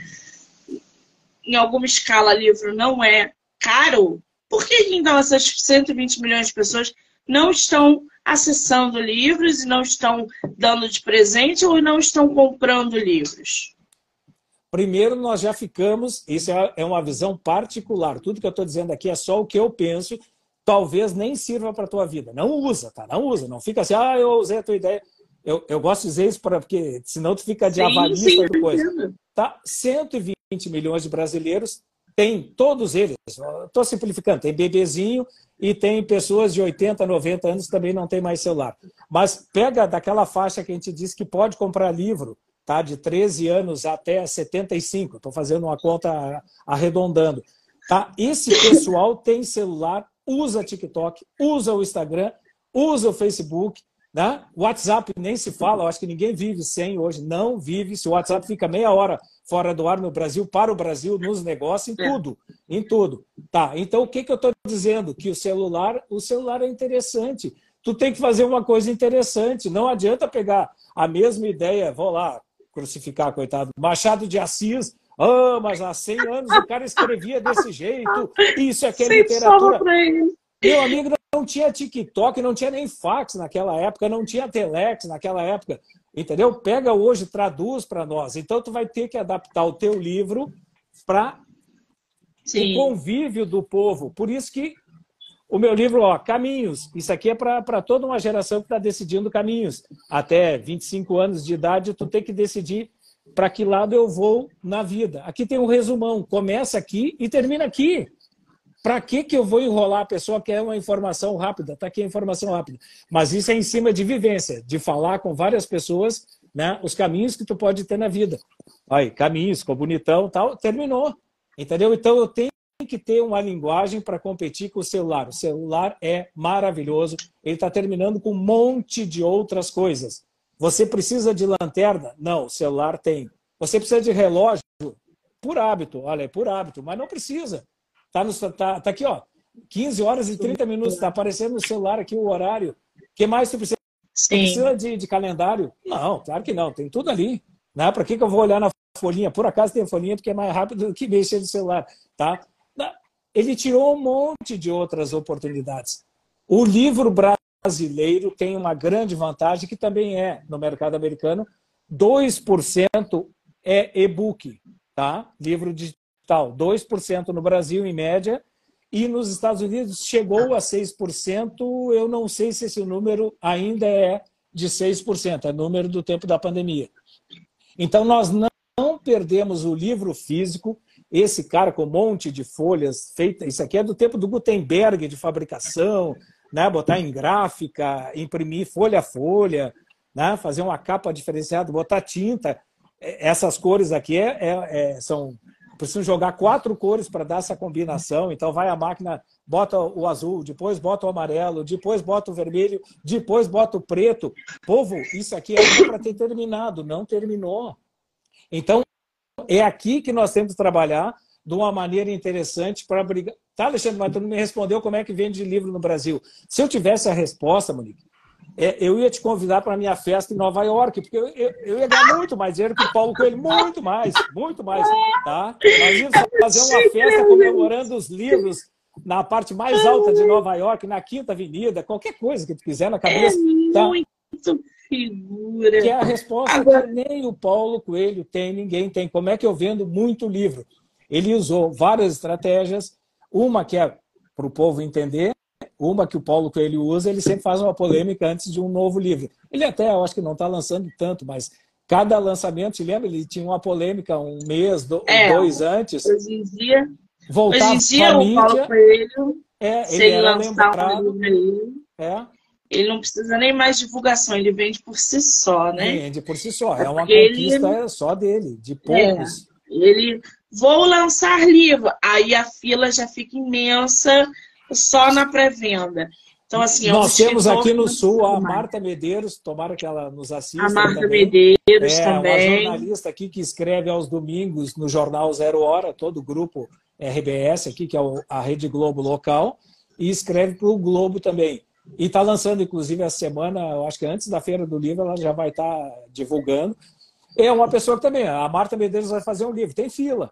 em alguma escala livro não é caro, por que então essas 120 milhões de pessoas não estão acessando livros e não estão dando de presente ou não estão comprando livros? Primeiro, nós já ficamos, isso é, é uma visão particular. Tudo que eu estou dizendo aqui é só o que eu penso, talvez nem sirva para a tua vida. Não usa, tá? Não usa. Não fica assim, ah, eu usei a tua ideia. Eu, eu gosto de dizer isso para porque senão tu fica de avalista e coisa. Tá? 120 milhões de brasileiros tem todos eles. Estou simplificando, tem bebezinho e tem pessoas de 80, 90 anos que também não tem mais celular. Mas pega daquela faixa que a gente disse que pode comprar livro tá? de 13 anos até 75. Estou fazendo uma conta arredondando. Tá? Esse pessoal tem celular, usa TikTok, usa o Instagram, usa o Facebook, né? WhatsApp nem se fala, eu acho que ninguém vive sem hoje, não vive. Se o WhatsApp fica meia hora fora do ar no Brasil, para o Brasil, nos negócios, em é. tudo, em tudo. Tá, então o que, que eu estou dizendo? Que o celular, o celular é interessante. Tu tem que fazer uma coisa interessante. Não adianta pegar a mesma ideia, vou lá, crucificar, coitado. Machado de Assis, ah, mas há 100 anos o cara escrevia desse jeito, isso é que é literatura. Meu amigo, não tinha TikTok, não tinha nem fax naquela época, não tinha telex naquela época, entendeu? Pega hoje, traduz para nós. Então, tu vai ter que adaptar o teu livro para o convívio do povo. Por isso que o meu livro, ó, Caminhos. Isso aqui é para toda uma geração que está decidindo caminhos. Até 25 anos de idade, tu tem que decidir para que lado eu vou na vida. Aqui tem um resumão. Começa aqui e termina aqui. Para que, que eu vou enrolar a pessoa que quer uma informação rápida? Está aqui a informação rápida. Mas isso é em cima de vivência, de falar com várias pessoas né, os caminhos que tu pode ter na vida. Aí, caminhos, ficou bonitão tal, terminou. Entendeu? Então eu tenho que ter uma linguagem para competir com o celular. O celular é maravilhoso, ele está terminando com um monte de outras coisas. Você precisa de lanterna? Não, o celular tem. Você precisa de relógio? Por hábito, olha, é por hábito, mas não precisa. Está tá, tá aqui, ó, 15 horas e 30 minutos, está aparecendo no celular aqui o horário. O que mais você precisa? Sim. Precisa de, de, calendário? Não, claro que não, tem tudo ali. Né? Para que, que eu vou olhar na folhinha? Por acaso tem folhinha, porque é mais rápido do que mexer no celular. Tá? Ele tirou um monte de outras oportunidades. O livro brasileiro tem uma grande vantagem, que também é no mercado americano: 2% é e-book, tá? livro digital. 2% no Brasil, em média, e nos Estados Unidos chegou a 6%. Eu não sei se esse número ainda é de 6%, é número do tempo da pandemia. Então, nós não perdemos o livro físico, esse cara com um monte de folhas feitas, isso aqui é do tempo do Gutenberg de fabricação, né? botar em gráfica, imprimir folha a folha, né? fazer uma capa diferenciada, botar tinta. É, essas cores aqui é, é, é, são precisam jogar quatro cores para dar essa combinação. Então vai a máquina, bota o azul, depois bota o amarelo, depois bota o vermelho, depois bota o preto. Povo, isso aqui é para ter terminado, não terminou. Então é aqui que nós temos que trabalhar de uma maneira interessante para brigar. Tá, Alexandre, mas tu não me respondeu como é que vende livro no Brasil. Se eu tivesse a resposta, Monique, é, eu ia te convidar para a minha festa em Nova York, porque eu, eu, eu, ia ganhar muito mais dinheiro que o Paulo Coelho, muito mais, muito mais. Tá? Íamos fazer uma festa comemorando os livros na parte mais alta de Nova York, na Quinta Avenida, qualquer coisa que tu quiser na cabeça. É tá? muito figura. Que é a resposta Agora... que nem o Paulo Coelho tem, ninguém tem. Como é que eu vendo muito livro? Ele usou várias estratégias, uma que é para o povo entender, uma que o Paulo Coelho usa, ele sempre faz uma polêmica antes de um novo livro. Ele até, eu acho que não está lançando tanto, mas cada lançamento, te lembra? Ele tinha uma polêmica um mês, do, é, dois antes. Hoje em dia, voltar hoje em dia o Paulo Coelho, é, se ele, lançar lembrado, um livro é, ele não precisa nem mais divulgação, ele vende por si só, né? Vende por si só, é, é uma conquista ele... só dele, de poucos. É, ele, vou lançar livro, aí a fila já fica imensa, só na pré-venda. Então, assim, é Nós temos aqui no Sul a Marta Medeiros, tomara que ela nos assista. A Marta também. Medeiros é, também. Uma jornalista aqui que escreve aos domingos no jornal Zero Hora, todo o grupo RBS aqui, que é a Rede Globo local, e escreve para o Globo também. E está lançando, inclusive, essa semana, eu acho que antes da Feira do Livro, ela já vai estar tá divulgando. É uma pessoa que também, a Marta Medeiros vai fazer um livro, tem fila,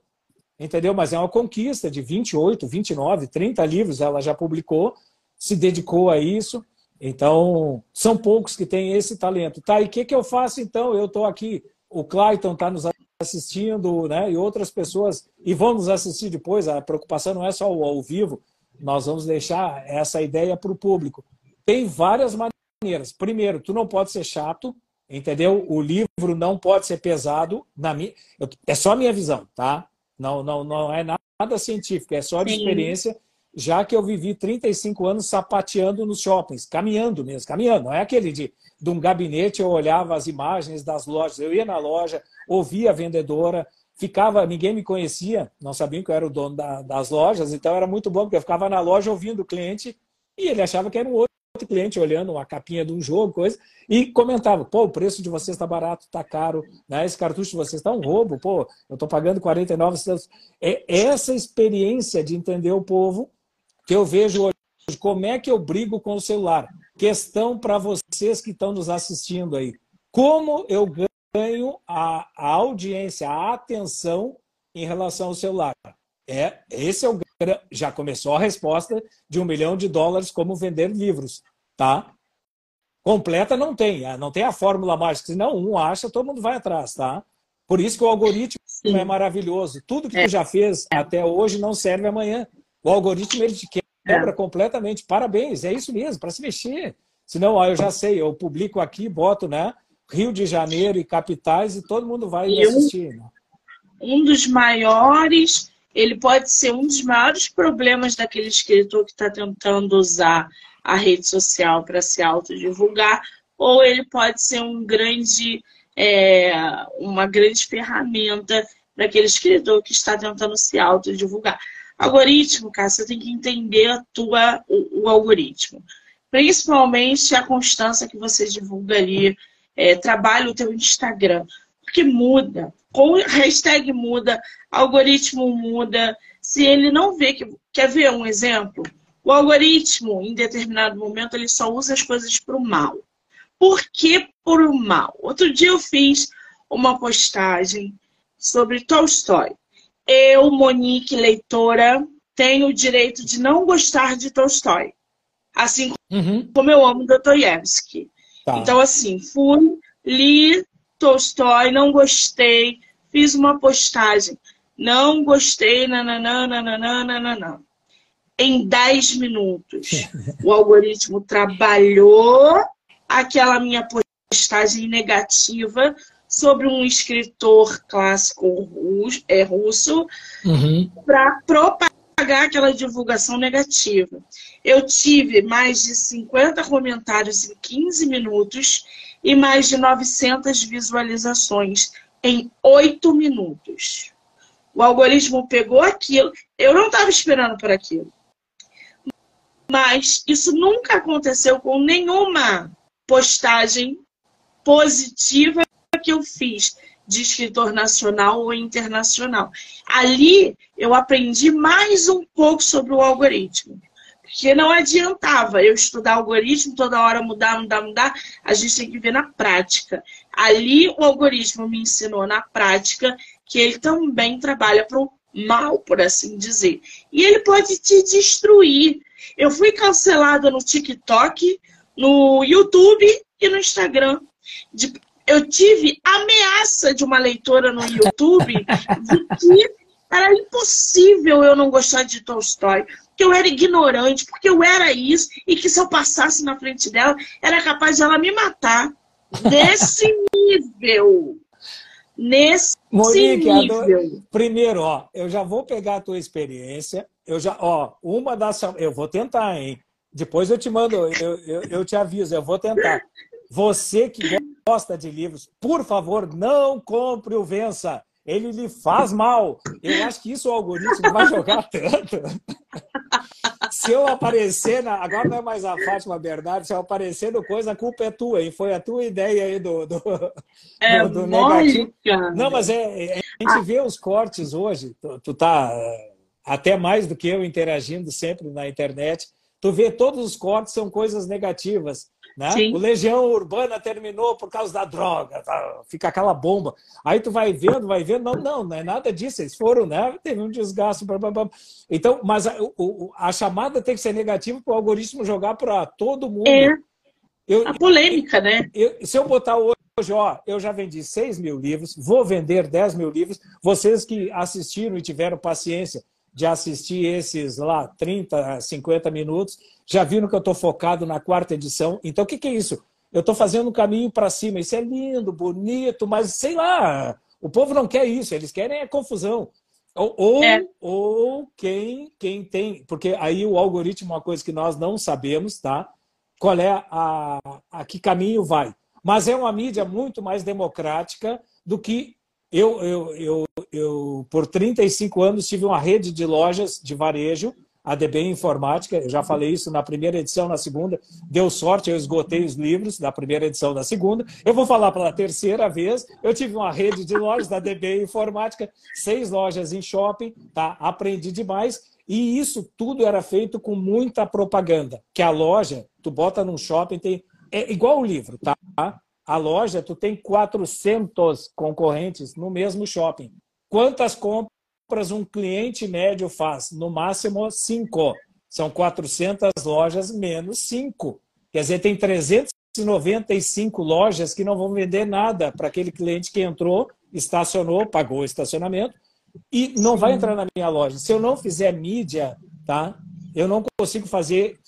entendeu? Mas é uma conquista de 28, 29, 30 livros ela já publicou, se dedicou a isso. Então, são poucos que têm esse talento. Tá, e o que, que eu faço então? Eu estou aqui, o Clayton está nos assistindo, né? E outras pessoas, e vão nos assistir depois. A preocupação não é só o ao vivo, nós vamos deixar essa ideia para o público. Tem várias maneiras. Primeiro, tu não pode ser chato, entendeu? O livro não pode ser pesado. Na minha, é só a minha visão, tá? Não, não, não é nada científico, é só de Sim. experiência, já que eu vivi 35 anos sapateando nos shoppings, caminhando mesmo, caminhando. Não é aquele de, de um gabinete, eu olhava as imagens das lojas, eu ia na loja, ouvia a vendedora, ficava, ninguém me conhecia, não sabiam que eu era o dono da, das lojas, então era muito bom, porque eu ficava na loja ouvindo o cliente e ele achava que era um outro cliente olhando uma capinha de um jogo, coisa, e comentava, pô, o preço de vocês está barato, está caro, né? esse cartucho de vocês está um roubo, pô, eu estou pagando 49 centavos. É essa experiência de entender o povo que eu vejo hoje. Como é que eu brigo com o celular? Questão para vocês que estão nos assistindo aí. Como eu ganho a, a audiência, a atenção em relação ao celular? É, esse é o já começou a resposta de um milhão de dólares como vender livros, tá? Completa não tem, ah, não tem a fórmula mágica, senão um acha, todo mundo vai atrás, tá? Por isso que o algoritmo Sim. é maravilhoso. Tudo que é. tu já fez até hoje não serve amanhã. O algoritmo ele te quebra é. completamente. Parabéns, é isso mesmo, para se mexer. Senão, ó, eu já sei, eu publico aqui, boto, né? Rio de Janeiro e capitais e todo mundo vai e assistir. Um, né? um dos maiores ele pode ser um dos maiores problemas daquele escritor que está tentando usar a rede social para se autodivulgar, ou ele pode ser um grande, é, uma grande ferramenta para aquele escritor que está tentando se autodivulgar. Algoritmo, cara, você tem que entender a tua, o, o algoritmo. Principalmente a constância que você divulga ali, é, trabalha o teu Instagram. Porque muda, com hashtag muda, algoritmo muda. Se ele não vê que. Quer ver um exemplo? O algoritmo, em determinado momento, ele só usa as coisas para o mal. Por que por o mal? Outro dia eu fiz uma postagem sobre Tolstói. Eu, Monique, leitora, tenho o direito de não gostar de Tolstói. Assim uhum. como eu amo Dostoiévski. Tá. Então, assim, fui, li Tolstói, não gostei, fiz uma postagem. Não gostei, nananã, nananã. Em 10 minutos, o algoritmo trabalhou aquela minha postagem negativa sobre um escritor clássico é, russo uhum. para propagar aquela divulgação negativa. Eu tive mais de 50 comentários em 15 minutos e mais de 900 visualizações em 8 minutos. O algoritmo pegou aquilo, eu não estava esperando por aquilo. Mas isso nunca aconteceu com nenhuma postagem positiva que eu fiz de escritor nacional ou internacional. Ali eu aprendi mais um pouco sobre o algoritmo. Porque não adiantava eu estudar algoritmo, toda hora mudar, mudar, mudar. A gente tem que ver na prática. Ali o algoritmo me ensinou na prática que ele também trabalha para o mal, por assim dizer. E ele pode te destruir. Eu fui cancelada no TikTok, no YouTube e no Instagram. Eu tive ameaça de uma leitora no YouTube de que era impossível eu não gostar de Tolstói, que eu era ignorante, porque eu era isso, e que se eu passasse na frente dela, era capaz de ela me matar. Nesse nível. Nesse Monique, nível. Adoro... Primeiro, ó, eu já vou pegar a tua experiência. Eu já, ó, uma das. Eu vou tentar, hein? Depois eu te mando, eu, eu, eu te aviso, eu vou tentar. Você que gosta de livros, por favor, não compre o Vença. Ele lhe faz mal. Eu acho que isso o algoritmo vai jogar tanto. se eu aparecer, na... agora não é mais a Fátima Bernardo, se eu aparecer no coisa, a culpa é tua, hein? Foi a tua ideia aí do, do, é do, do negativo. Não, mas é, é, a gente vê os cortes hoje, tu, tu tá é, até mais do que eu interagindo sempre na internet, tu vê todos os cortes são coisas negativas. Né? O Legião Urbana terminou por causa da droga, tá? fica aquela bomba. Aí tu vai vendo, vai vendo, não, não, não é nada disso. Eles foram, né? Teve um desgaste. Blá, blá, blá. Então, mas a, o, a, chamada tem que ser negativa para o algoritmo jogar para todo mundo. É. Eu, a polêmica, né? Eu, se eu botar hoje, ó, eu já vendi 6 mil livros, vou vender 10 mil livros. Vocês que assistiram e tiveram paciência de assistir esses lá 30, 50 minutos, já viram que eu estou focado na quarta edição. Então, o que, que é isso? Eu estou fazendo um caminho para cima. Isso é lindo, bonito, mas sei lá, o povo não quer isso, eles querem a confusão. Ou, ou, é. ou quem, quem tem. Porque aí o algoritmo é uma coisa que nós não sabemos, tá? Qual é a, a que caminho vai. Mas é uma mídia muito mais democrática do que eu, eu, eu, eu, por 35 anos, tive uma rede de lojas de varejo, a DB Informática, eu já falei isso na primeira edição, na segunda, deu sorte, eu esgotei os livros da primeira edição, da segunda. Eu vou falar pela terceira vez, eu tive uma rede de lojas da DB Informática, seis lojas em shopping, tá? aprendi demais, e isso tudo era feito com muita propaganda, que a loja, tu bota num shopping, tem... é igual o livro, tá? A loja, tu tem 400 concorrentes no mesmo shopping. Quantas compras um cliente médio faz? No máximo, cinco. São 400 lojas menos cinco. Quer dizer, tem 395 lojas que não vão vender nada para aquele cliente que entrou, estacionou, pagou o estacionamento e não vai entrar na minha loja. Se eu não fizer mídia, tá? Eu não consigo fazer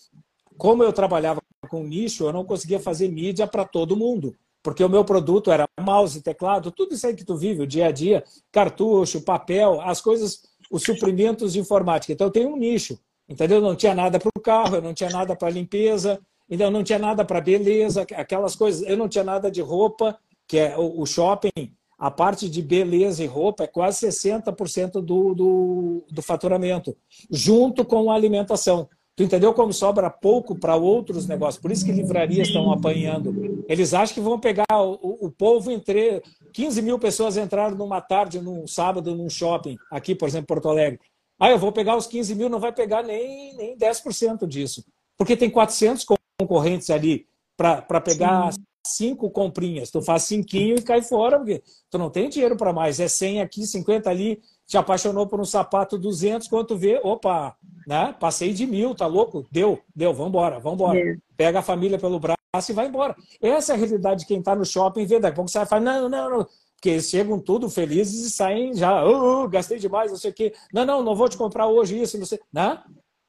como eu trabalhava com nicho, eu não conseguia fazer mídia para todo mundo porque o meu produto era mouse, teclado, tudo isso aí que tu vive, o dia a dia, cartucho, papel, as coisas, os suprimentos de informática. Então eu tenho um nicho, entendeu? Não tinha nada para o carro, eu não tinha nada para limpeza, então não tinha nada para beleza, aquelas coisas. Eu não tinha nada de roupa, que é o shopping, a parte de beleza e roupa é quase 60% do, do, do faturamento, junto com a alimentação. Tu entendeu como sobra pouco para outros negócios? Por isso que livrarias estão apanhando. Eles acham que vão pegar o, o povo entre 15 mil pessoas entraram numa tarde, num sábado, num shopping, aqui, por exemplo, Porto Alegre. Ah, eu vou pegar os 15 mil, não vai pegar nem, nem 10% disso. Porque tem 400 concorrentes ali para pegar Sim. Cinco comprinhas. Tu faz cinquinho e cai fora, porque tu não tem dinheiro para mais. É 100 aqui, 50 ali. Te apaixonou por um sapato 200, quando tu vê, opa, né? Passei de mil, tá louco? Deu, deu, vambora, vambora. É. Pega a família pelo braço e vai embora. Essa é a realidade de quem está no shopping vê. Daqui a pouco você vai falar, não, não, não. Porque eles chegam tudo felizes e saem já, oh, oh, gastei demais, não sei o quê. Não, não, não vou te comprar hoje isso, não sei. Né?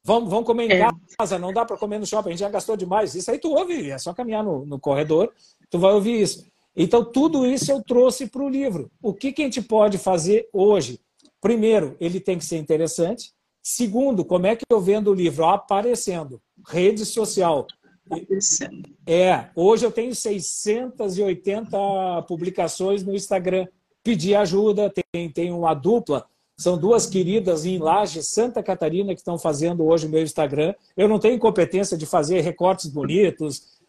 Vamos, vamos comer em é. casa, não dá para comer no shopping, a gente já gastou demais. Isso aí tu ouve, é só caminhar no, no corredor, tu vai ouvir isso. Então, tudo isso eu trouxe para o livro. O que, que a gente pode fazer hoje? Primeiro, ele tem que ser interessante. Segundo, como é que eu vendo o livro? Aparecendo. Rede social. É, hoje eu tenho 680 publicações no Instagram. Pedi ajuda, tem, tem uma dupla São duas queridas em Laje, Santa Catarina, que estão fazendo hoje o meu Instagram. Eu não tenho competência de fazer recortes bonitos,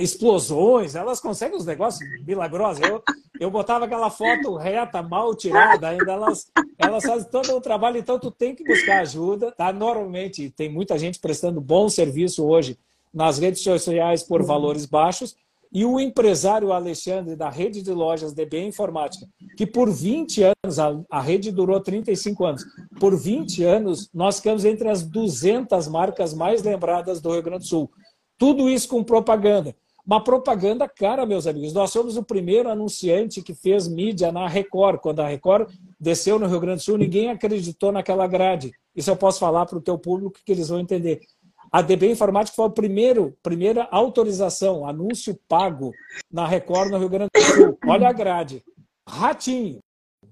explosões, elas conseguem os negócios milagrosos. Eu, eu botava aquela foto reta, mal tirada, ainda elas, elas fazem todo o trabalho, então tu tem que buscar ajuda. Tá? Normalmente tem muita gente prestando bom serviço hoje nas redes sociais por valores baixos. E o empresário Alexandre, da rede de lojas DB Informática, que por 20 anos, a, a rede durou 35 anos, por 20 anos nós ficamos entre as 200 marcas mais lembradas do Rio Grande do Sul. Tudo isso com propaganda. Uma propaganda cara, meus amigos. Nós somos o primeiro anunciante que fez mídia na Record. Quando a Record desceu no Rio Grande do Sul, ninguém acreditou naquela grade. Isso eu posso falar para o teu público que eles vão entender. A DB Informática foi a primeiro, primeira autorização, anúncio pago na Record no Rio Grande do Sul. Olha a grade. Ratinho.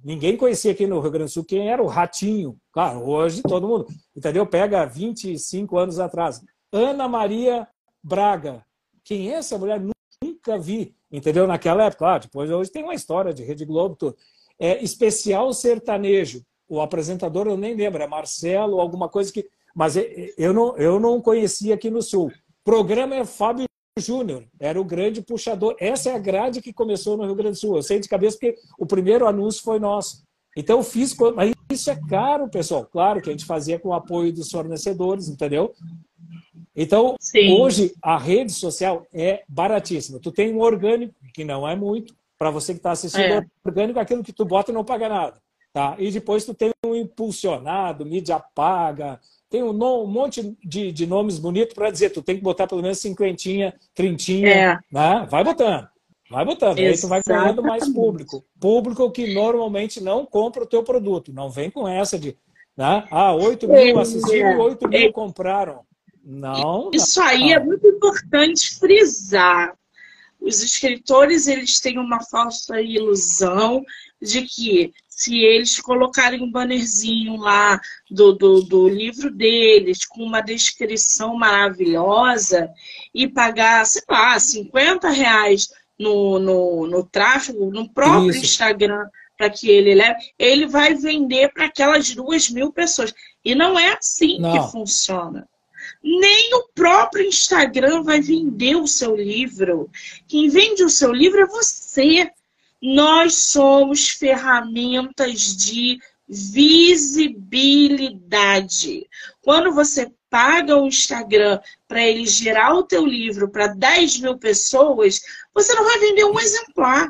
Ninguém conhecia aqui no Rio Grande do Sul quem era o Ratinho. Claro, hoje todo mundo, entendeu? Pega 25 anos atrás. Ana Maria Braga. Quem é essa mulher? Nunca vi, entendeu? Naquela época, claro, depois hoje tem uma história de Rede Globo, tudo. É especial sertanejo. O apresentador eu nem lembro, é Marcelo, alguma coisa que. Mas eu não, eu não conhecia aqui no Sul. Programa é Fábio Júnior, era o grande puxador. Essa é a grade que começou no Rio Grande do Sul. Eu sei de cabeça porque o primeiro anúncio foi nosso. Então eu fiz, mas isso é caro, pessoal. Claro que a gente fazia com o apoio dos fornecedores, entendeu? Então, Sim. hoje, a rede social é baratíssima. Tu tem um orgânico, que não é muito, para você que está assistindo, é. orgânico aquilo que tu bota e não paga nada. Tá? E depois tu tem um impulsionado, mídia paga, tem um, um monte de, de nomes bonitos para dizer, tu tem que botar pelo menos cinquentinha, trintinha, é. né? vai botando. Vai botando, Exatamente. aí tu vai ganhando mais público. Público que normalmente não compra o teu produto. Não vem com essa de, né? ah, 8 mil assistiram e 8 mil compraram. Não. Isso não. aí é muito importante frisar. Os escritores eles têm uma falsa ilusão de que se eles colocarem um bannerzinho lá do, do, do, livro deles, com uma descrição maravilhosa, e pagar, sei lá, 50 reais no, no, no tráfego, no próprio Isso. Instagram, para que ele leve, ele vai vender para aquelas duas mil pessoas. E não é assim não. que funciona nem o próprio Instagram vai vender o seu livro. Quem vende o seu livro é você. Nós somos ferramentas de visibilidade. Quando você paga o Instagram para ele gerar o teu livro para 10 mil pessoas, você não vai vender um exemplar.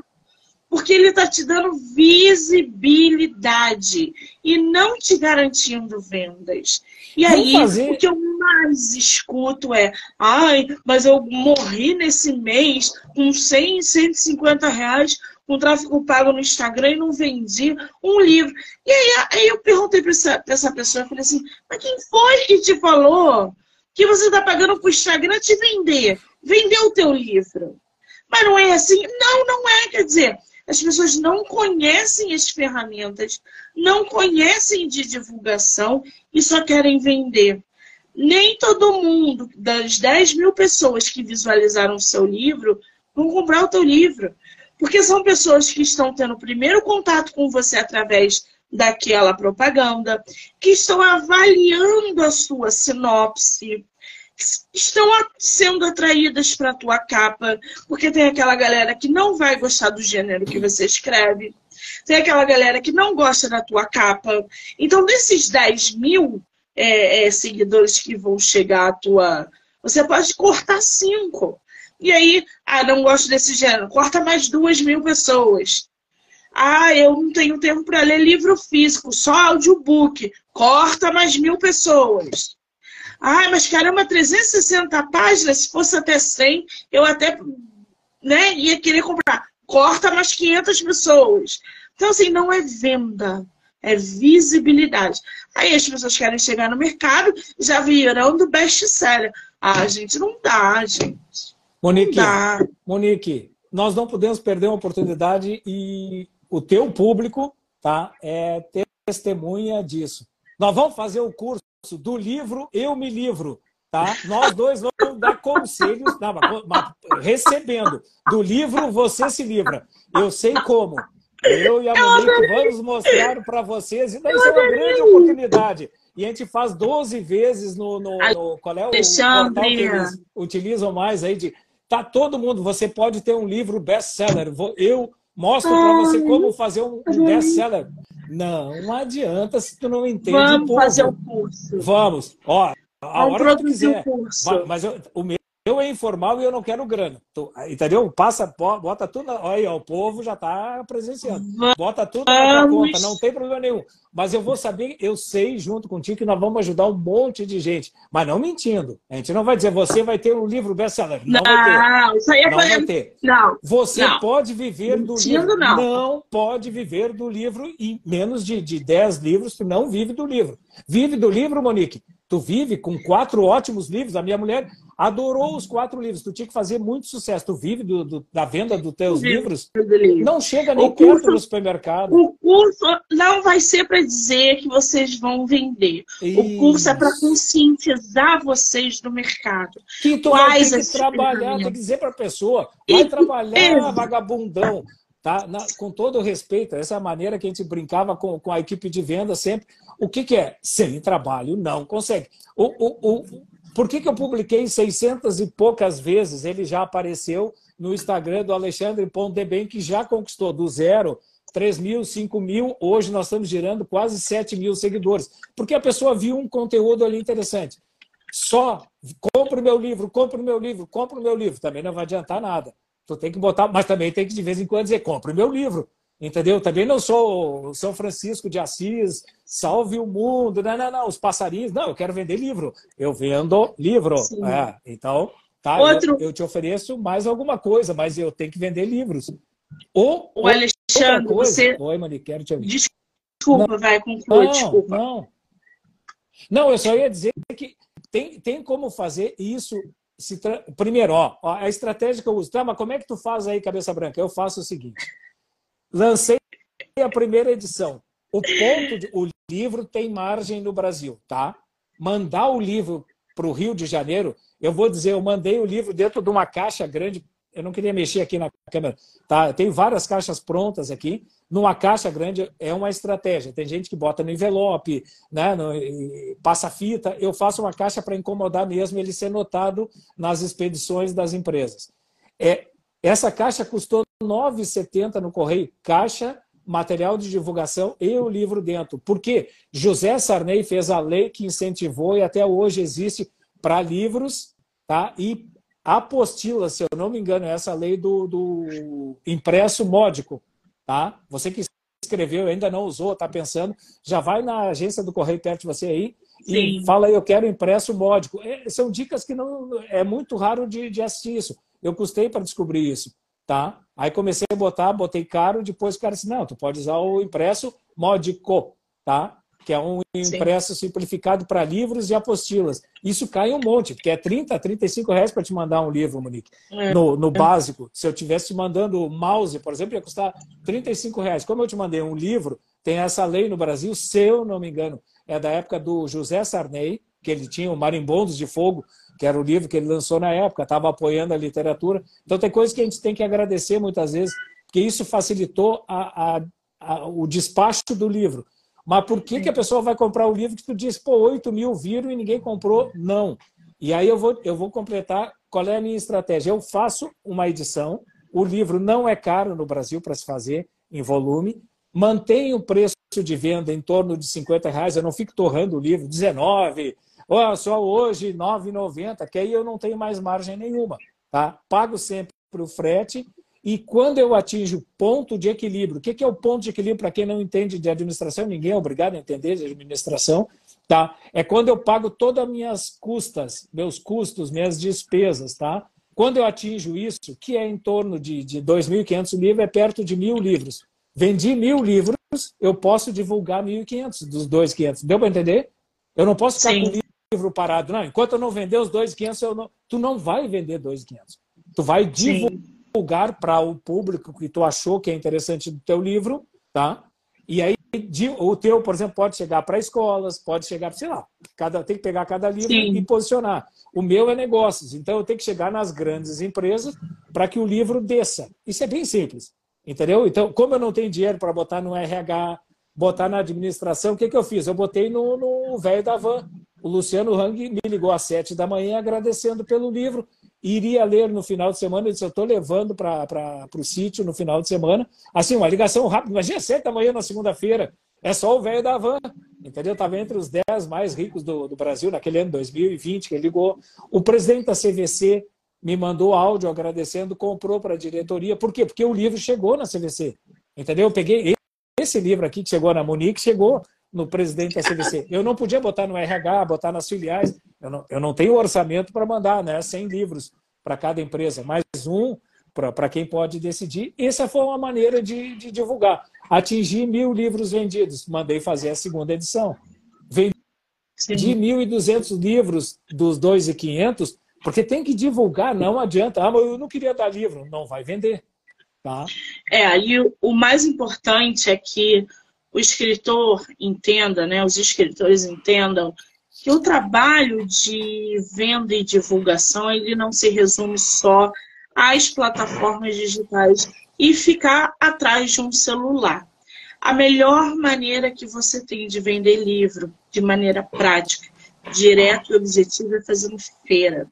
Porque ele está te dando visibilidade e não te garantindo vendas. E aí, fazer... o que eu mais escuto é: ai, mas eu morri nesse mês com 100, 150 reais com tráfego pago no Instagram e não vendi um livro. E aí, aí eu perguntei para essa, essa pessoa, eu falei assim, mas quem foi que te falou que você está pagando para o Instagram te vender? Vender o teu livro. Mas não é assim? Não, não é. Quer dizer, as pessoas não conhecem as ferramentas, não conhecem de divulgação e só querem vender. Nem todo mundo, das 10 mil pessoas que visualizaram o seu livro, vão comprar o teu livro. Porque são pessoas que estão tendo primeiro contato com você através daquela propaganda, que estão avaliando a sua sinopse, estão sendo atraídas para a tua capa, porque tem aquela galera que não vai gostar do gênero que você escreve, tem aquela galera que não gosta da tua capa. Então, desses 10 mil é, é, seguidores que vão chegar à tua. Você pode cortar cinco. E aí, ah, não gosto desse gênero, corta mais duas mil pessoas. Ah, eu não tenho tempo para ler livro físico, só audiobook. Corta mais mil pessoas. Ai, mas caramba, 360 páginas, se fosse até 100, eu até né, ia querer comprar. Corta mais 500 pessoas. Então, assim, não é venda, é visibilidade. Aí as pessoas querem chegar no mercado, já viram do best-seller. Ah, gente, não dá, gente. Monique. Monique, nós não podemos perder uma oportunidade e o teu público tá, é testemunha disso. Nós vamos fazer o curso do livro Eu Me Livro. Tá? Nós dois vamos dar conselhos, não, mas, mas, recebendo do livro Você Se Livra. Eu sei como. Eu e a Monique vamos mostrar para vocês. E daí é uma grande oportunidade. E a gente faz 12 vezes no. no, no qual é o portal que eles utilizam mais aí? De, tá todo mundo. Você pode ter um livro best-seller. Eu mostro para você como fazer um, um best-seller. Não, não adianta se tu não entende. Vamos fazer o curso. Vamos. Ó, a Vamos hora que tu quiser. O. Mas eu, o meu eu é informal e eu não quero grana. Entendeu? Passa, bota tudo. Olha aí, ó, o povo já está presenciando. Bota tudo na conta, não tem problema nenhum. Mas eu vou saber, eu sei junto contigo que nós vamos ajudar um monte de gente. Mas não mentindo. A gente não vai dizer, você vai ter um livro best-seller. Não, não, vai ter. Isso aí é não vai ter. Não. Você não. pode viver do mentindo, livro. Não. não pode viver do livro em menos de, de 10 livros, tu não vive do livro. Vive do livro, Monique. Tu vive com quatro ótimos livros. A minha mulher adorou os quatro livros. Tu tinha que fazer muito sucesso. Tu vive do, do, da venda dos teus livros. Não chega nem curso, perto do supermercado. O curso não vai ser para dizer que vocês vão vender. Isso. O curso é para conscientizar vocês do mercado. Que tu Quais vai ter que trabalhar, tem que dizer para a pessoa, vai e, trabalhar, vagabundão. Tá? Na, com todo o respeito, essa é a maneira que a gente brincava com, com a equipe de venda sempre. O que, que é? Sem trabalho, não consegue. O, o, o, por que, que eu publiquei 600 e poucas vezes? Ele já apareceu no Instagram do Alexandre Pondebem, que já conquistou do zero 3 mil, 5 mil, hoje nós estamos girando quase 7 mil seguidores. Porque a pessoa viu um conteúdo ali interessante. Só compra o meu livro, compra o meu livro, compra o meu livro. Também não vai adiantar nada. Tu tem que botar, mas também tem que de vez em quando dizer, compra o meu livro. Entendeu? Também não sou São Francisco de Assis, salve o mundo. Não, não, não, os passarinhos. Não, eu quero vender livro. Eu vendo livro. É, então, tá, Outro... eu, eu, te ofereço mais alguma coisa, mas eu tenho que vender livros. Ou, o Alexandre, você. Oi, Mani, quero te ouvir. Desculpa, não, vai, conclui, não, desculpa. Não. Não, eu só ia dizer que tem, tem como fazer isso. Tra... Primeiro, ó, a estratégia que eu uso. Tá, mas como é que tu faz aí, cabeça branca? Eu faço o seguinte Lancei a primeira edição. O ponto, de, o livro tem margem no Brasil, tá? Mandar o livro para o Rio de Janeiro, eu vou dizer, eu mandei o livro dentro de uma caixa grande. Eu não queria mexer aqui na câmera, tá? Eu tenho várias caixas prontas aqui. Numa caixa grande é uma estratégia. Tem gente que bota no envelope, né? No, passa fita. Eu faço uma caixa para incomodar mesmo ele ser notado nas expedições das empresas. É, essa caixa custou 9,70 no correio. Caixa, material de divulgação e o livro dentro. Por quê? José Sarney fez a lei que incentivou e até hoje existe para livros tá? e apostila, se eu não me engano, essa lei do, do impresso módico. Tá? Você que escreveu ainda não usou, está pensando, já vai na agência do correio perto de você aí Sim. e fala, eu quero impresso módico. É, são dicas que não é muito raro de, de assistir isso. Eu custei para descobrir isso, tá? Aí comecei a botar, botei caro, depois o cara disse, não, tu pode usar o impresso módico, tá? Que é um impresso Sim. simplificado para livros e apostilas. Isso cai um monte, porque é 30, 35 reais para te mandar um livro, Monique. É. No, no básico. Se eu tivesse te mandando mouse, por exemplo, ia custar 35 reais. Como eu te mandei um livro, tem essa lei no Brasil, se eu não me engano, é da época do José Sarney, que ele tinha o Marimbondos de Fogo, que era o livro que ele lançou na época, estava apoiando a literatura. Então, tem coisas que a gente tem que agradecer muitas vezes, porque isso facilitou a, a, a, o despacho do livro. Mas por que, que a pessoa vai comprar o livro que tu diz, pô, 8 mil viram e ninguém comprou? Não. E aí eu vou, eu vou completar qual é a minha estratégia. Eu faço uma edição, o livro não é caro no Brasil para se fazer em volume, mantenho o preço de venda em torno de 50 reais, eu não fico torrando o livro, 19, Olha, só hoje R$ 9,90, que aí eu não tenho mais margem nenhuma. Tá? Pago sempre o frete e quando eu atinjo ponto de equilíbrio, o que é o ponto de equilíbrio para quem não entende de administração? Ninguém é obrigado a entender de administração. Tá? É quando eu pago todas as minhas custas, meus custos, minhas despesas. Tá? Quando eu atinjo isso, que é em torno de, de 2.500 livros, é perto de mil livros. Vendi mil livros, eu posso divulgar 1.500 dos 2.500. Deu para entender? Eu não posso ficar Sim. Livro parado. Não, enquanto eu não vender os 2,500, eu não... tu não vai vender 2,500. Tu vai divulgar para o público que tu achou que é interessante do teu livro, tá? E aí o teu, por exemplo, pode chegar para escolas, pode chegar, sei lá, cada, tem que pegar cada livro Sim. e posicionar. O meu é negócios, então eu tenho que chegar nas grandes empresas para que o livro desça. Isso é bem simples. Entendeu? Então, como eu não tenho dinheiro para botar no RH, botar na administração, o que, que eu fiz? Eu botei no velho da van. O Luciano Hang me ligou às sete da manhã agradecendo pelo livro. Iria ler no final de semana. Ele disse: Eu estou levando para o sítio no final de semana. Assim, uma ligação rápida. Imagina, sete da manhã na segunda-feira. É só o velho da van. Entendeu? Estava entre os dez mais ricos do, do Brasil naquele ano 2020 que ele ligou. O presidente da CVC me mandou áudio agradecendo, comprou para a diretoria. Por quê? Porque o livro chegou na CVC. Entendeu? Eu peguei esse livro aqui que chegou na Munique, chegou no presidente da CVC. Eu não podia botar no RH, botar nas filiais. Eu não, eu não tenho orçamento para mandar né, 100 livros para cada empresa, mais um para quem pode decidir. Essa foi uma maneira de, de divulgar. Atingi mil livros vendidos, mandei fazer a segunda edição. Vendi 1.200 livros dos 2.500 porque tem que divulgar, não adianta. Ah, mas eu não queria dar livro. Não vai vender. Tá? É, aí o mais importante é que o escritor entenda, né, os escritores entendam que o trabalho de venda e divulgação ele não se resume só às plataformas digitais e ficar atrás de um celular. A melhor maneira que você tem de vender livro de maneira prática direto e objetivo é fazendo feira.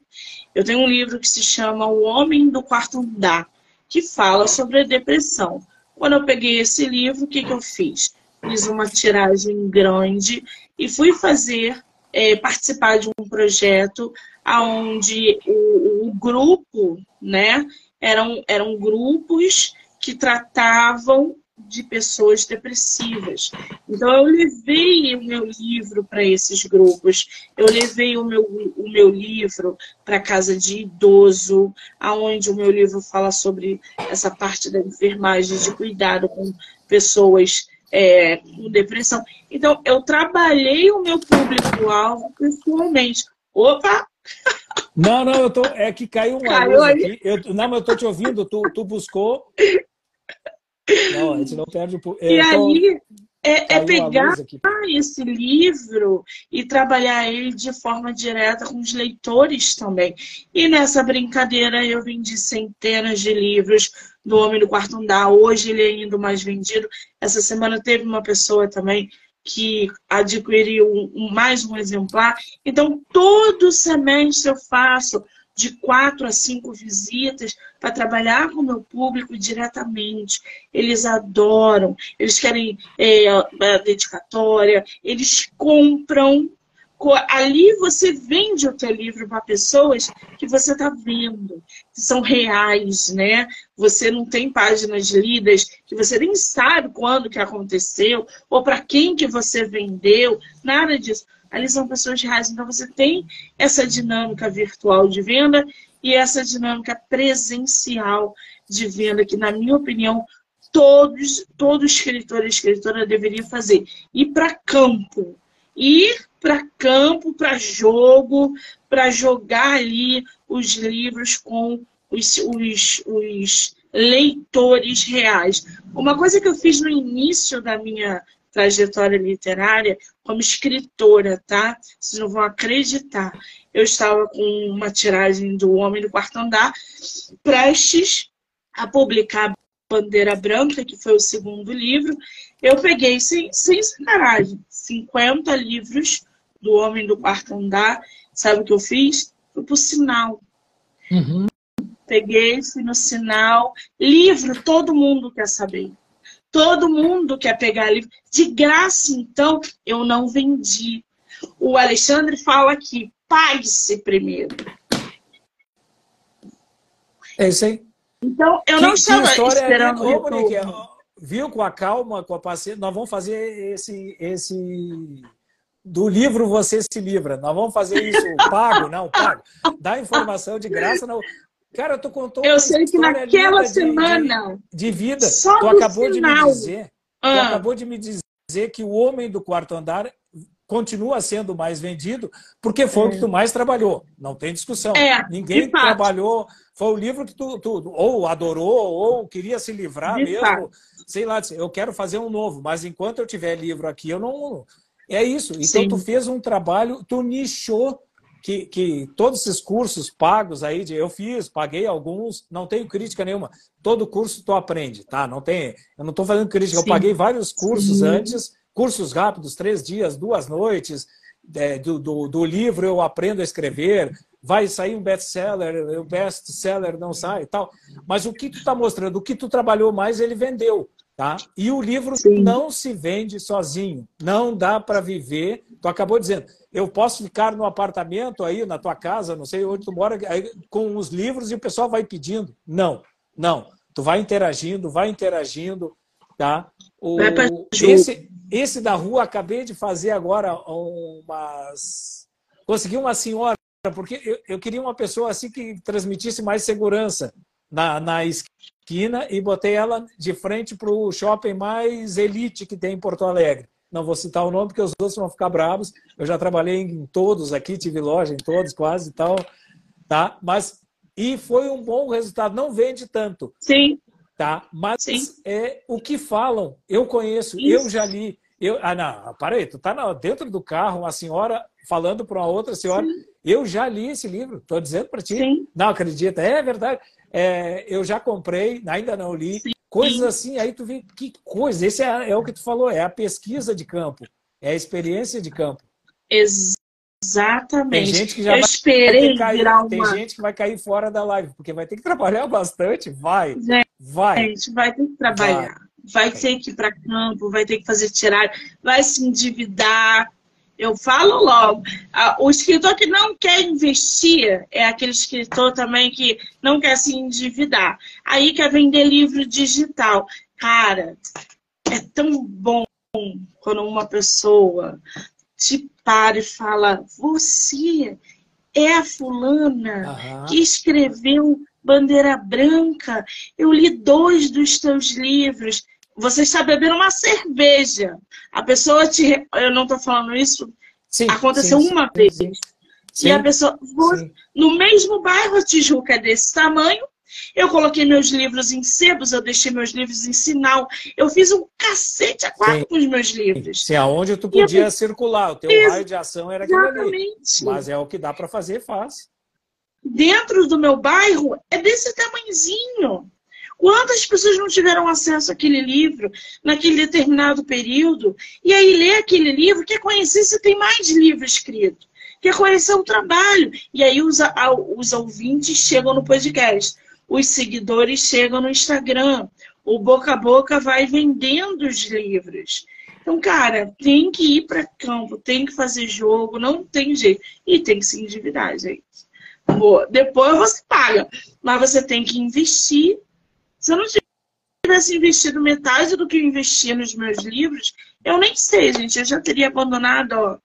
Eu tenho um livro que se chama O Homem do Quarto Andar, que fala sobre a depressão. Quando eu peguei esse livro, o que, que eu fiz? Fiz uma tiragem grande e fui fazer, é, participar de um projeto onde o, o grupo, né, eram, eram grupos que tratavam de pessoas depressivas. Então, eu levei o meu livro para esses grupos, eu levei o meu, o meu livro para casa de idoso, aonde o meu livro fala sobre essa parte da enfermagem, de cuidado com pessoas é, com depressão. Então, eu trabalhei o meu público-alvo pessoalmente. Opa! Não, não, eu tô. É que caiu uma caiu luz aqui. Eu, não, mas eu tô te ouvindo. Tu, tu buscou. Não, a gente não perde o. E aí é, é pegar esse livro e trabalhar ele de forma direta com os leitores também. E nessa brincadeira eu vendi centenas de livros do Homem do Quarto Andar. Hoje ele é ainda mais vendido. Essa semana teve uma pessoa também que adquiriu mais um exemplar. Então, todo semestre eu faço de quatro a cinco visitas para trabalhar com o meu público diretamente. Eles adoram, eles querem é, dedicatória, eles compram. Ali você vende o teu livro para pessoas que você está vendo, que são reais, né? Você não tem páginas lidas que você nem sabe quando que aconteceu ou para quem que você vendeu, nada disso ali são pessoas reais. Então você tem essa dinâmica virtual de venda e essa dinâmica presencial de venda, que, na minha opinião, todos, todo escritor e escritora deveria fazer. Ir para campo. Ir para campo, para jogo, para jogar ali os livros com os, os, os leitores reais. Uma coisa que eu fiz no início da minha trajetória literária como escritora, tá? Vocês não vão acreditar. Eu estava com uma tiragem do Homem do Quarto Andar, prestes a publicar Bandeira Branca, que foi o segundo livro. Eu peguei, sem, sem sacanagem, 50 livros do Homem do Quarto Andar. Sabe o que eu fiz? Fui pro sinal. Uhum. Peguei, fui no sinal. Livro, todo mundo quer saber. Todo mundo quer pegar livro. De graça, então, eu não vendi. O Alexandre fala aqui, pague-se primeiro. É isso aí. Então, eu que, não estava esperando... É, viu, com a calma, com a paciência, nós vamos fazer esse... esse do livro você se livra. Nós vamos fazer isso pago, não, pago. Dá informação de graça, não. Cara, tu contou Eu sei que naquela semana. De, de, vida. Só tu acabou de me dizer. Ah. Tu acabou de me dizer que o homem do quarto andar continua sendo mais vendido porque foi é. o que tu mais trabalhou. Não tem discussão. É, Ninguém trabalhou. Foi o livro que tu, tu, ou adorou ou queria se livrar de mesmo. Fato. Sei lá, eu quero fazer um novo, mas enquanto eu tiver livro aqui, eu não. É isso. Então Sim. tu fez um trabalho, tu nichou que, que todos esses cursos pagos aí, de, eu fiz, paguei alguns, não tenho crítica nenhuma. Todo curso tu aprende, tá? Não tem, eu não estou fazendo crítica, Sim. eu paguei vários cursos Sim. antes, cursos rápidos, três dias, duas noites, é, do, do, do, livro eu aprendo a escrever, vai sair um best-seller, o best-seller não sai e tal. Mas o que tu está mostrando, o que tu trabalhou mais, ele vendeu. Tá? E o livro Sim. não se vende sozinho, não dá para viver. Tu acabou dizendo, eu posso ficar no apartamento aí, na tua casa, não sei onde tu mora, aí, com os livros e o pessoal vai pedindo. Não, não. Tu vai interagindo, vai interagindo, tá? O, esse, esse da rua, acabei de fazer agora umas... Consegui uma senhora, porque eu, eu queria uma pessoa assim que transmitisse mais segurança na, na esquina e botei ela de frente para o shopping mais elite que tem em Porto Alegre. Não vou citar o nome porque os outros vão ficar bravos. Eu já trabalhei em todos aqui, tive loja em todos quase e tal, tá? Mas e foi um bom resultado. Não vende tanto. Sim. Tá? Mas Sim. é o que falam. Eu conheço, Isso. eu já li. Eu, ah, não, para aí, tu tá dentro do carro, uma senhora falando para uma outra senhora. Sim. Eu já li esse livro, estou dizendo para ti. Sim. Não acredita? É verdade. É, eu já comprei, ainda não li. Sim. Coisas assim, aí tu vê que coisa. Esse é, é, o que tu falou, é a pesquisa de campo, é a experiência de campo. Exatamente. Tem gente que já eu vai, esperei vai cair, uma... Tem gente que vai cair fora da live, porque vai ter que trabalhar bastante. Vai, gente, vai. Gente, vai ter que trabalhar. Vai, vai ter que ir para campo, vai ter que fazer tirar, vai se endividar, eu falo logo. O escritor que não quer investir é aquele escritor também que não quer se endividar. Aí quer vender livro digital. Cara, é tão bom quando uma pessoa te para e fala: Você é a fulana que escreveu Bandeira Branca. Eu li dois dos teus livros você está bebendo uma cerveja. A pessoa te. Eu não estou falando isso. Sim, aconteceu sim, uma sim, vez. Sim, e a pessoa. No mesmo bairro, a Tijuca é desse tamanho. Eu coloquei meus livros em sebos, eu deixei meus livros em sinal. Eu fiz um cacete a quatro com os meus livros. Se aonde tu podia circular, o teu Ex raio de ação era aquilo ali. Mas é o que dá para fazer, faz. Dentro do meu bairro é desse tamanhozinho. Quantas pessoas não tiveram acesso àquele livro naquele determinado período? E aí lê aquele livro, quer conhecer se tem mais livro escrito, quer conhecer o trabalho. E aí os, os ouvintes chegam no podcast, os seguidores chegam no Instagram, o boca a boca vai vendendo os livros. Então, cara, tem que ir para campo, tem que fazer jogo, não tem jeito. E tem que se endividar, gente. Boa. Depois você paga, mas você tem que investir se eu não tivesse investido metade do que eu investi nos meus livros, eu nem sei, gente. Eu já teria abandonado ó,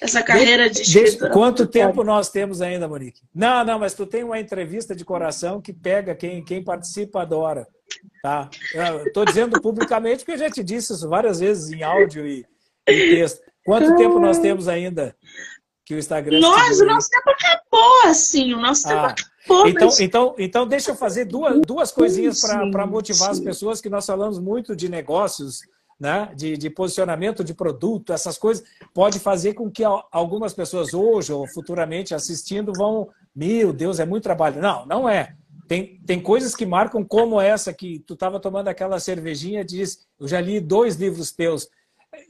essa carreira de, escritora. Quanto tempo nós temos ainda, Monique? Não, não, mas tu tem uma entrevista de coração que pega quem, quem participa adora. Tá? Estou dizendo publicamente porque eu já te disse isso várias vezes em áudio e, e texto. Quanto tempo nós temos ainda que o Instagram... Nós, o nosso tempo acabou, assim. O nosso ah. tempo acabou então, então, então, deixa eu fazer duas, duas coisinhas para motivar as pessoas, que nós falamos muito de negócios, né? de, de posicionamento de produto, essas coisas, pode fazer com que algumas pessoas hoje ou futuramente assistindo vão, meu Deus, é muito trabalho. Não, não é. Tem, tem coisas que marcam como essa que tu estava tomando aquela cervejinha diz, eu já li dois livros teus.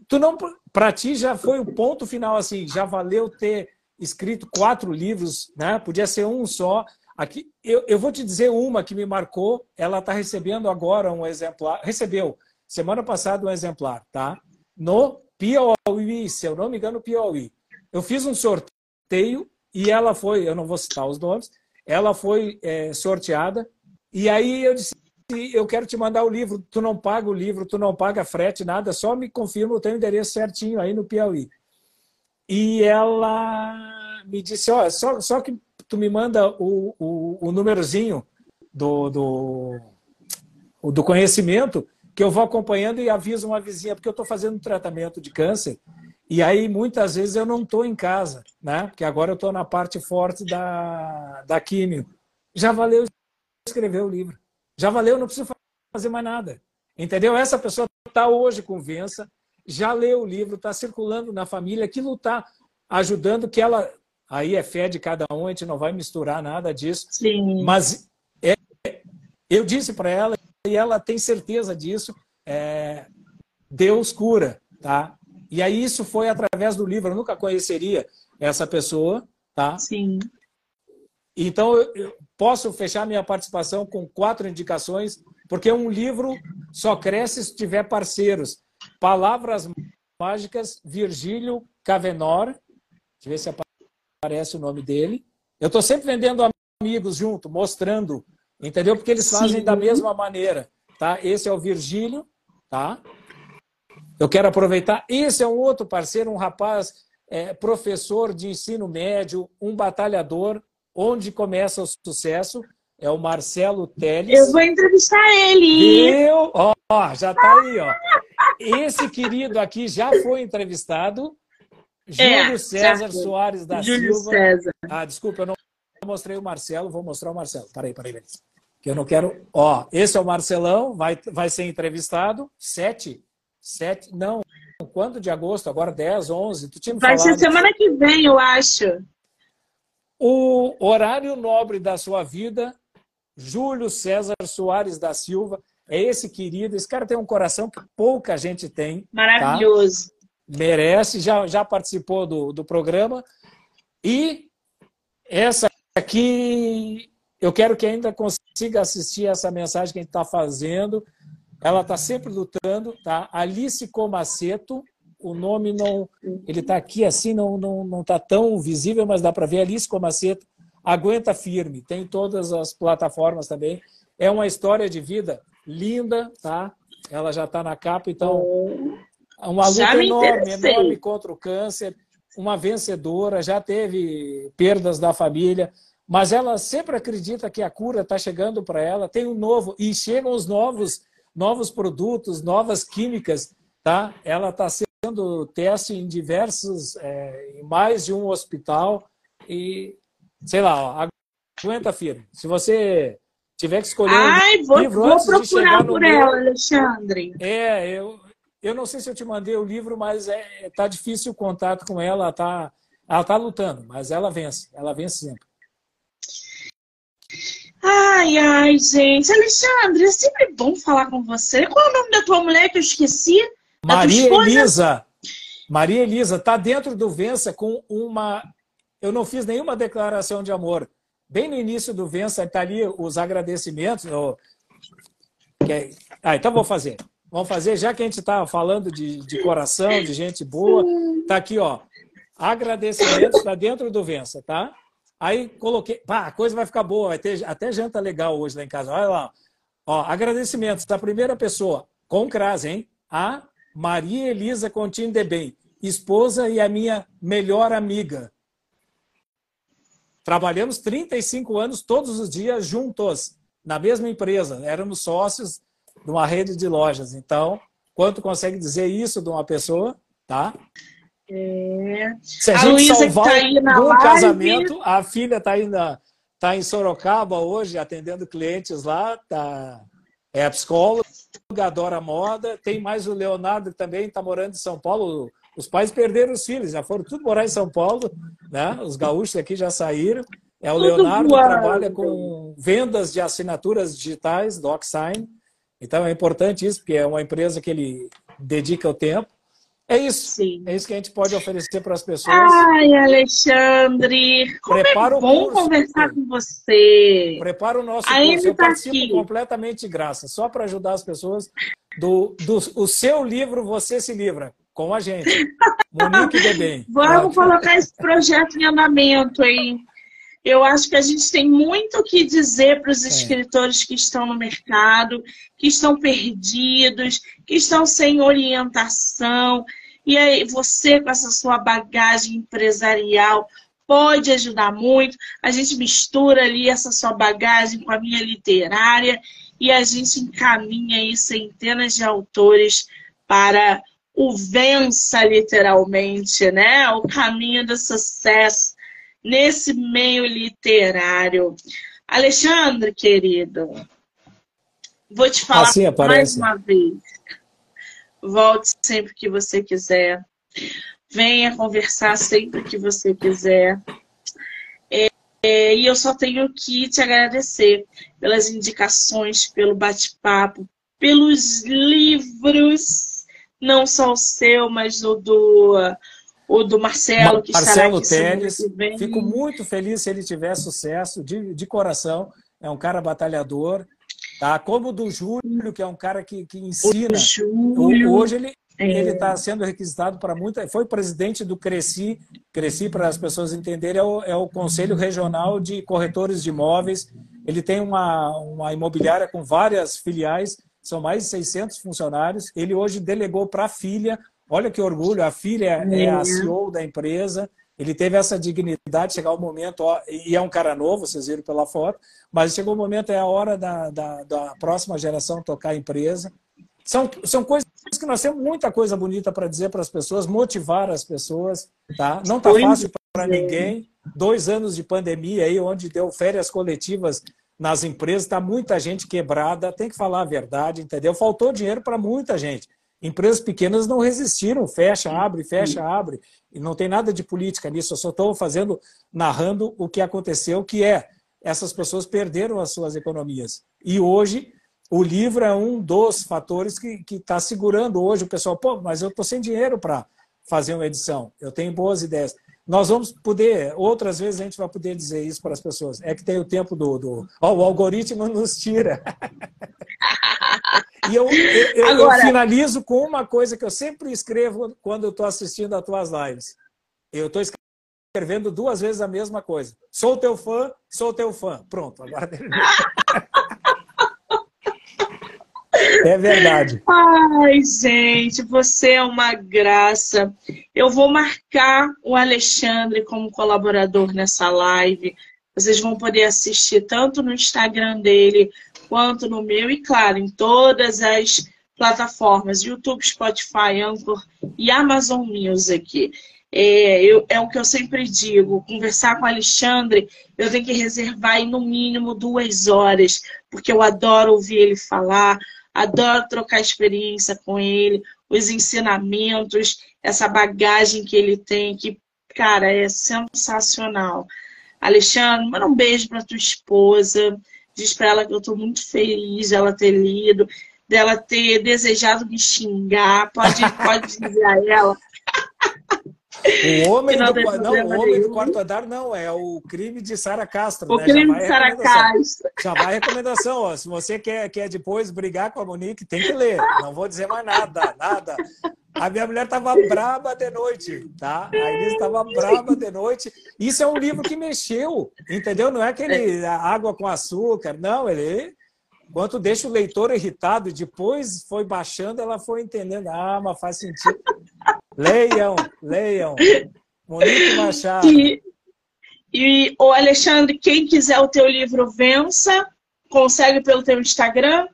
Tu não, para ti já foi o ponto final assim, já valeu ter escrito quatro livros, né? Podia ser um só, Aqui, eu, eu vou te dizer uma que me marcou. Ela está recebendo agora um exemplar. Recebeu semana passada um exemplar, tá? No Piauí, se eu não me engano, Piauí. Eu fiz um sorteio e ela foi, eu não vou citar os nomes, ela foi é, sorteada. E aí eu disse: eu quero te mandar o livro. Tu não paga o livro, tu não paga frete, nada, só me confirma o teu endereço certinho aí no Piauí. E ela me disse: ó, só, só que tu me manda o, o, o númerozinho do, do, do conhecimento que eu vou acompanhando e aviso uma vizinha, porque eu estou fazendo um tratamento de câncer e aí muitas vezes eu não estou em casa, né? Porque agora eu estou na parte forte da, da químio. Já valeu escrever o livro. Já valeu, não preciso fazer mais nada. Entendeu? Essa pessoa está hoje com Vença, já leu o livro, está circulando na família, aquilo está ajudando que ela aí é fé de cada um, a gente não vai misturar nada disso. Sim. Mas é, eu disse para ela, e ela tem certeza disso, é, Deus cura, tá? E aí isso foi através do livro, eu nunca conheceria essa pessoa, tá? Sim. Então, eu posso fechar minha participação com quatro indicações, porque um livro só cresce se tiver parceiros. Palavras Mágicas, Virgílio Cavenor. Deixa eu ver se aparece o nome dele. Eu estou sempre vendendo amigos junto, mostrando, entendeu? Porque eles fazem Sim. da mesma maneira. Tá? Esse é o Virgílio, tá? Eu quero aproveitar. Esse é um outro parceiro, um rapaz, é, professor de ensino médio, um batalhador, onde começa o sucesso. É o Marcelo Teles. Eu vou entrevistar ele. Eu, ó, já está aí, ó. Esse querido aqui já foi entrevistado. Júlio é, César Soares da Júlio Silva. César. Ah, desculpa, eu não mostrei o Marcelo, vou mostrar o Marcelo. Peraí, peraí, peraí. Que eu não quero. Ó, esse é o Marcelão, vai, vai ser entrevistado. Sete. Sete. Não. Quando de agosto? Agora 10, 11. Tu tinha vai falado. ser semana que vem, eu acho. O horário nobre da sua vida, Júlio César Soares da Silva. É esse querido. Esse cara tem um coração que pouca gente tem. Tá? Maravilhoso. Tá? Merece, já, já participou do, do programa. E essa aqui, eu quero que ainda consiga assistir essa mensagem que a gente está fazendo. Ela está sempre lutando, tá? Alice Comaceto, o nome não, ele está aqui assim, não não não está tão visível, mas dá para ver. Alice Comaceto, aguenta firme. Tem todas as plataformas também. É uma história de vida linda, tá? Ela já está na capa, então uma luta enorme, enorme contra o câncer, uma vencedora, já teve perdas da família, mas ela sempre acredita que a cura está chegando para ela, tem um novo e chegam os novos novos produtos, novas químicas, tá? Ela está sendo teste em diversos, é, em mais de um hospital e sei lá, ó, aguenta firme. Se você tiver que escolher Ai, um vou, livro vou antes procurar por meu... ela, Alexandre. É, eu, eu não sei se eu te mandei o livro, mas é, tá difícil o contato com ela, ela tá, ela tá lutando, mas ela vence, ela vence sempre. Ai, ai, gente. Alexandre, é sempre bom falar com você. Qual é o nome da tua mulher que eu esqueci? Maria Elisa. Maria Elisa, tá dentro do Vença com uma. Eu não fiz nenhuma declaração de amor bem no início do Vença, está ali os agradecimentos. Ah, então vou fazer. Vamos fazer, já que a gente está falando de, de coração, de gente boa, tá aqui, ó. Agradecimentos está dentro do Vença, tá? Aí coloquei, pá, a coisa vai ficar boa, vai ter até janta legal hoje lá em casa. Olha lá. Ó, agradecimentos da primeira pessoa, com crase, hein? A Maria Elisa Continho de Bem, esposa e a minha melhor amiga. Trabalhamos 35 anos todos os dias juntos, na mesma empresa. Éramos sócios de uma rede de lojas. Então, quanto consegue dizer isso de uma pessoa, tá? É. Se a, a gente Luísa salvar tá um live... casamento, a filha está ainda tá em Sorocaba hoje, atendendo clientes lá, tá, é psicóloga, adora moda. Tem mais o Leonardo que também está morando em São Paulo, os pais perderam os filhos, já foram tudo morar em São Paulo, né? Os gaúchos aqui já saíram. É o Leonardo que trabalha com vendas de assinaturas digitais, DocSign. Então é importante isso, porque é uma empresa que ele dedica o tempo. É isso. Sim. É isso que a gente pode oferecer para as pessoas. Ai, Alexandre, como é Prepara é bom curso, conversar com você. Prepara o nosso a curso. Eu tá participo aqui. completamente de graça, só para ajudar as pessoas. Do, do o seu livro, você se livra com a gente. Monique Bebem. Vamos colocar esse projeto em andamento, hein? Eu acho que a gente tem muito o que dizer para os escritores que estão no mercado, que estão perdidos, que estão sem orientação. E aí, você, com essa sua bagagem empresarial, pode ajudar muito. A gente mistura ali essa sua bagagem com a minha literária e a gente encaminha aí centenas de autores para o vença literalmente, né? O caminho do sucesso nesse meio literário. Alexandre, querido, vou te falar assim mais uma vez. Volte sempre que você quiser. Venha conversar sempre que você quiser. é, e eu só tenho que te agradecer pelas indicações, pelo bate-papo, pelos livros, não só o seu, mas o do, o do Marcelo, que Marcelo estará aqui Teles, Fico muito feliz se ele tiver sucesso, de, de coração. É um cara batalhador, tá? Como o do Júlio, que é um cara que, que ensina. Hoje ele, é. Ele está sendo requisitado para muita. Foi presidente do Cresci. Cresci, para as pessoas entenderem, é o, é o, Conselho Regional de Corretores de Imóveis. Ele tem uma, uma imobiliária com várias filiais, são mais de 600 funcionários. Ele hoje delegou para a filha. Olha que orgulho, a filha é, é a CEO da empresa. Ele teve essa dignidade de chegar o momento, ó, e é um cara novo, vocês viram pela foto, mas chegou o momento, é a hora da, da, da próxima geração tocar a empresa. São, são coisas que nós temos muita coisa bonita para dizer para as pessoas, motivar as pessoas. Tá? Não está fácil para ninguém. Dois anos de pandemia aí, onde deu férias coletivas nas empresas, está muita gente quebrada, tem que falar a verdade, entendeu? Faltou dinheiro para muita gente. Empresas pequenas não resistiram, fecha, abre, fecha, abre. E não tem nada de política nisso, eu só estou fazendo, narrando o que aconteceu, que é essas pessoas perderam as suas economias. E hoje o livro é um dos fatores que está segurando hoje o pessoal. Pô, mas eu estou sem dinheiro para fazer uma edição. Eu tenho boas ideias. Nós vamos poder, outras vezes a gente vai poder dizer isso para as pessoas. É que tem o tempo do. do... O algoritmo nos tira. e eu, eu, Agora... eu, finalizo com uma coisa que eu sempre escrevo quando eu estou assistindo as tuas lives. Eu estou escrevendo duas vezes a mesma coisa. Sou teu fã, sou teu fã. Pronto, agora É verdade. Ai, gente, você é uma graça. Eu vou marcar o Alexandre como colaborador nessa live. Vocês vão poder assistir tanto no Instagram dele quanto no meu, e claro, em todas as plataformas: YouTube, Spotify, Anchor e Amazon Music. É, eu, é o que eu sempre digo: conversar com o Alexandre, eu tenho que reservar aí no mínimo duas horas, porque eu adoro ouvir ele falar, adoro trocar experiência com ele, os ensinamentos, essa bagagem que ele tem, que, cara, é sensacional. Alexandre, manda um beijo para tua esposa, diz para ela que eu estou muito feliz dela ter lido, dela ter desejado me xingar, pode, pode dizer a ela. O homem, do, não, o homem do quarto andar não, é o crime de Sara Castro. O né? crime de Sara Castro. Já vai recomendação. Ó. Se você quer, quer depois brigar com a Monique, tem que ler. Não vou dizer mais nada, nada. A minha mulher estava braba de noite, tá? A Inês estava braba de noite. Isso é um livro que mexeu, entendeu? Não é aquele água com açúcar, não. Ele, enquanto deixa o leitor irritado, depois foi baixando, ela foi entendendo. Ah, mas faz sentido. Leiam, leiam. Monique Machado. E, e o Alexandre, quem quiser o teu livro Vença, consegue pelo teu Instagram?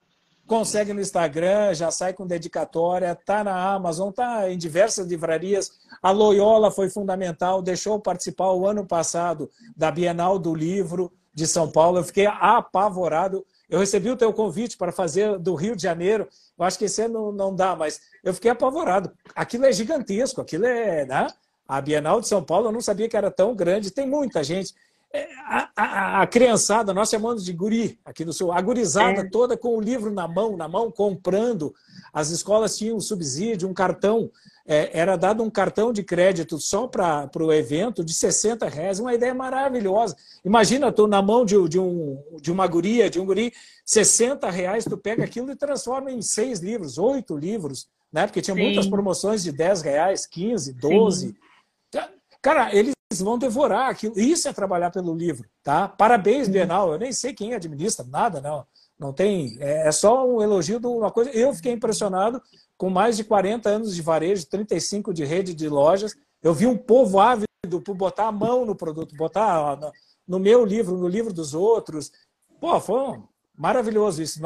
Consegue no Instagram, já sai com dedicatória, tá na Amazon, tá em diversas livrarias. A Loyola foi fundamental, deixou participar o ano passado da Bienal do Livro de São Paulo. Eu fiquei apavorado. Eu recebi o teu convite para fazer do Rio de Janeiro. Eu acho que esse ano não dá, mas eu fiquei apavorado. Aquilo é gigantesco, aquilo é. Né? A Bienal de São Paulo, eu não sabia que era tão grande, tem muita gente. É, a, a, a criançada, nós chamamos de guri aqui no sul, a gurizada é. toda com o livro na mão, na mão, comprando. As escolas tinham um subsídio, um cartão, é, era dado um cartão de crédito só para o evento de 60 reais, uma ideia maravilhosa. Imagina, tu na mão de, de, um, de uma guria, de um guri, 60 reais, tu pega aquilo e transforma em seis livros, oito livros né? Porque tinha Sim. muitas promoções de 10 reais, 15, 12. Sim. Cara, eles vão devorar aquilo. Isso é trabalhar pelo livro, tá? Parabéns, Bienal. Eu nem sei quem administra, nada, não. Não tem. É, é só um elogio de uma coisa. Eu fiquei impressionado com mais de 40 anos de varejo, 35 de rede de lojas. Eu vi um povo ávido por botar a mão no produto, botar no meu livro, no livro dos outros. Pô, foi maravilhoso isso.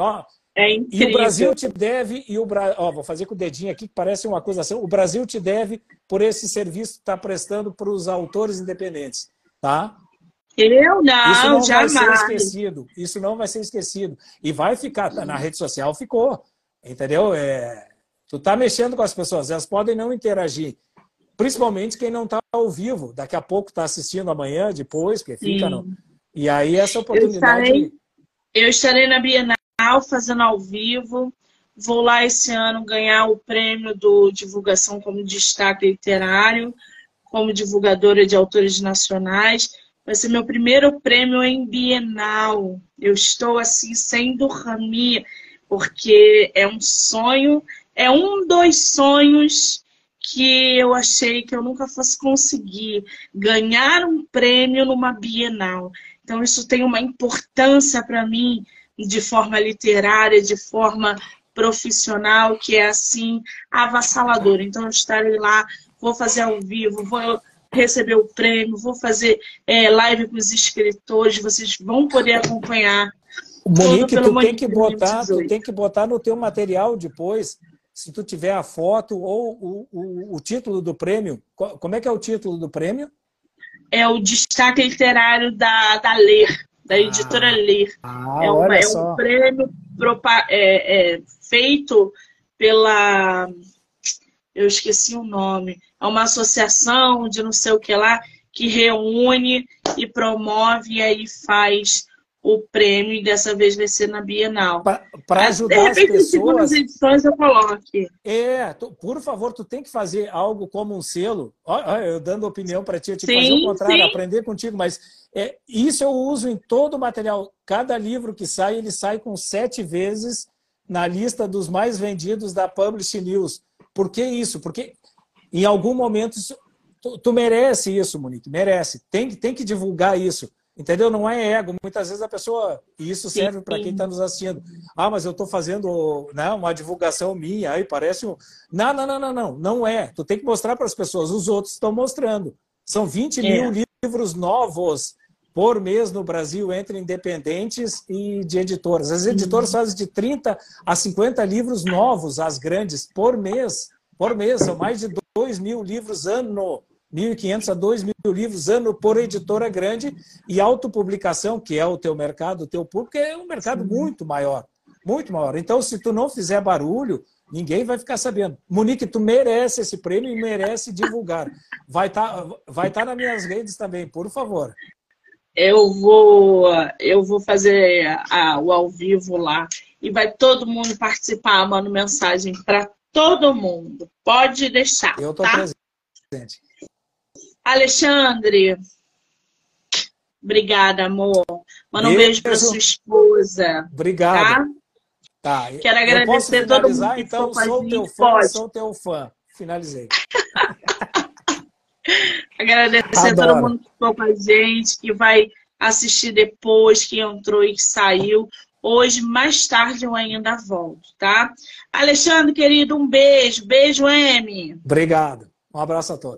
É incrível. E o Brasil te deve, e o Bra... Ó, vou fazer com o dedinho aqui, que parece uma acusação. O Brasil te deve por esse serviço que está prestando para os autores independentes. Tá? Eu não, Isso não jamais. vai ser esquecido. Isso não vai ser esquecido. E vai ficar, na rede social ficou. Entendeu? É... Tu está mexendo com as pessoas, elas podem não interagir. Principalmente quem não está ao vivo. Daqui a pouco está assistindo amanhã, depois, porque fica no, E aí essa oportunidade... Eu estarei, eu estarei na Bienal fazendo ao vivo. Vou lá esse ano ganhar o prêmio do Divulgação como Destaque Literário, como divulgadora de autores nacionais. Vai ser meu primeiro prêmio em Bienal. Eu estou assim sem dormir, porque é um sonho, é um dos sonhos que eu achei que eu nunca fosse conseguir ganhar um prêmio numa Bienal. Então isso tem uma importância para mim de forma literária, de forma profissional, que é assim avassaladora. Então eu estarei lá, vou fazer ao vivo, vou receber o prêmio, vou fazer é, live com os escritores, vocês vão poder acompanhar. Monique, tu tem que botar, tu tem que botar no teu material depois, se tu tiver a foto ou o, o, o título do prêmio. Como é que é o título do prêmio? É o destaque literário da, da Ler, da ah. editora ah, Ler. Ah, é, uma, é um prêmio é, é, feito pela eu esqueci o nome, é uma associação de não sei o que lá, que reúne e promove e aí faz o prêmio, e dessa vez vai ser na Bienal. Para ajudar repente, as pessoas... edições eu coloque. É, tu, por favor, tu tem que fazer algo como um selo. Olha, eu dando opinião para ti, eu te sim, fazer o contrário, sim. aprender contigo, mas é, isso eu uso em todo o material. Cada livro que sai, ele sai com sete vezes na lista dos mais vendidos da Publish News. Por que isso? Porque em algum momento tu, tu merece isso, Monique, merece. Tem, tem que divulgar isso. Entendeu? Não é ego. Muitas vezes a pessoa, e isso serve para quem está nos assistindo. Ah, mas eu estou fazendo né, uma divulgação minha, aí parece um. Não, não, não, não, não. Não é. Tu tem que mostrar para as pessoas. Os outros estão mostrando. São 20 é. mil livros novos por mês no Brasil entre independentes e de editoras. As editoras uhum. fazem de 30 a 50 livros novos, as grandes, por mês. Por mês, são mais de 2 mil livros ano, 1.500 a 2 mil livros ano por editora grande e autopublicação, que é o teu mercado, o teu público, é um mercado Sim. muito maior, muito maior. Então, se tu não fizer barulho, ninguém vai ficar sabendo. Monique, tu merece esse prêmio e merece divulgar. Vai estar tá, vai tá nas minhas redes também, por favor eu vou, eu vou fazer a, o ao vivo lá e vai todo mundo participar, mando mensagem para todo mundo. Pode deixar. Eu estou tá? presente. Alexandre, obrigada, amor. Manda um beijo para sua esposa. Obrigado. Tá? tá. Quero agradecer todo mundo que então, sou teu fã, Pode. sou teu fã. Finalizei. Agradecer Adoro. a todo mundo que ficou com a gente, que vai assistir depois, que entrou e que saiu. Hoje, mais tarde, eu ainda volto, tá? Alexandre, querido, um beijo. Beijo, M. Obrigado. Um abraço a todos.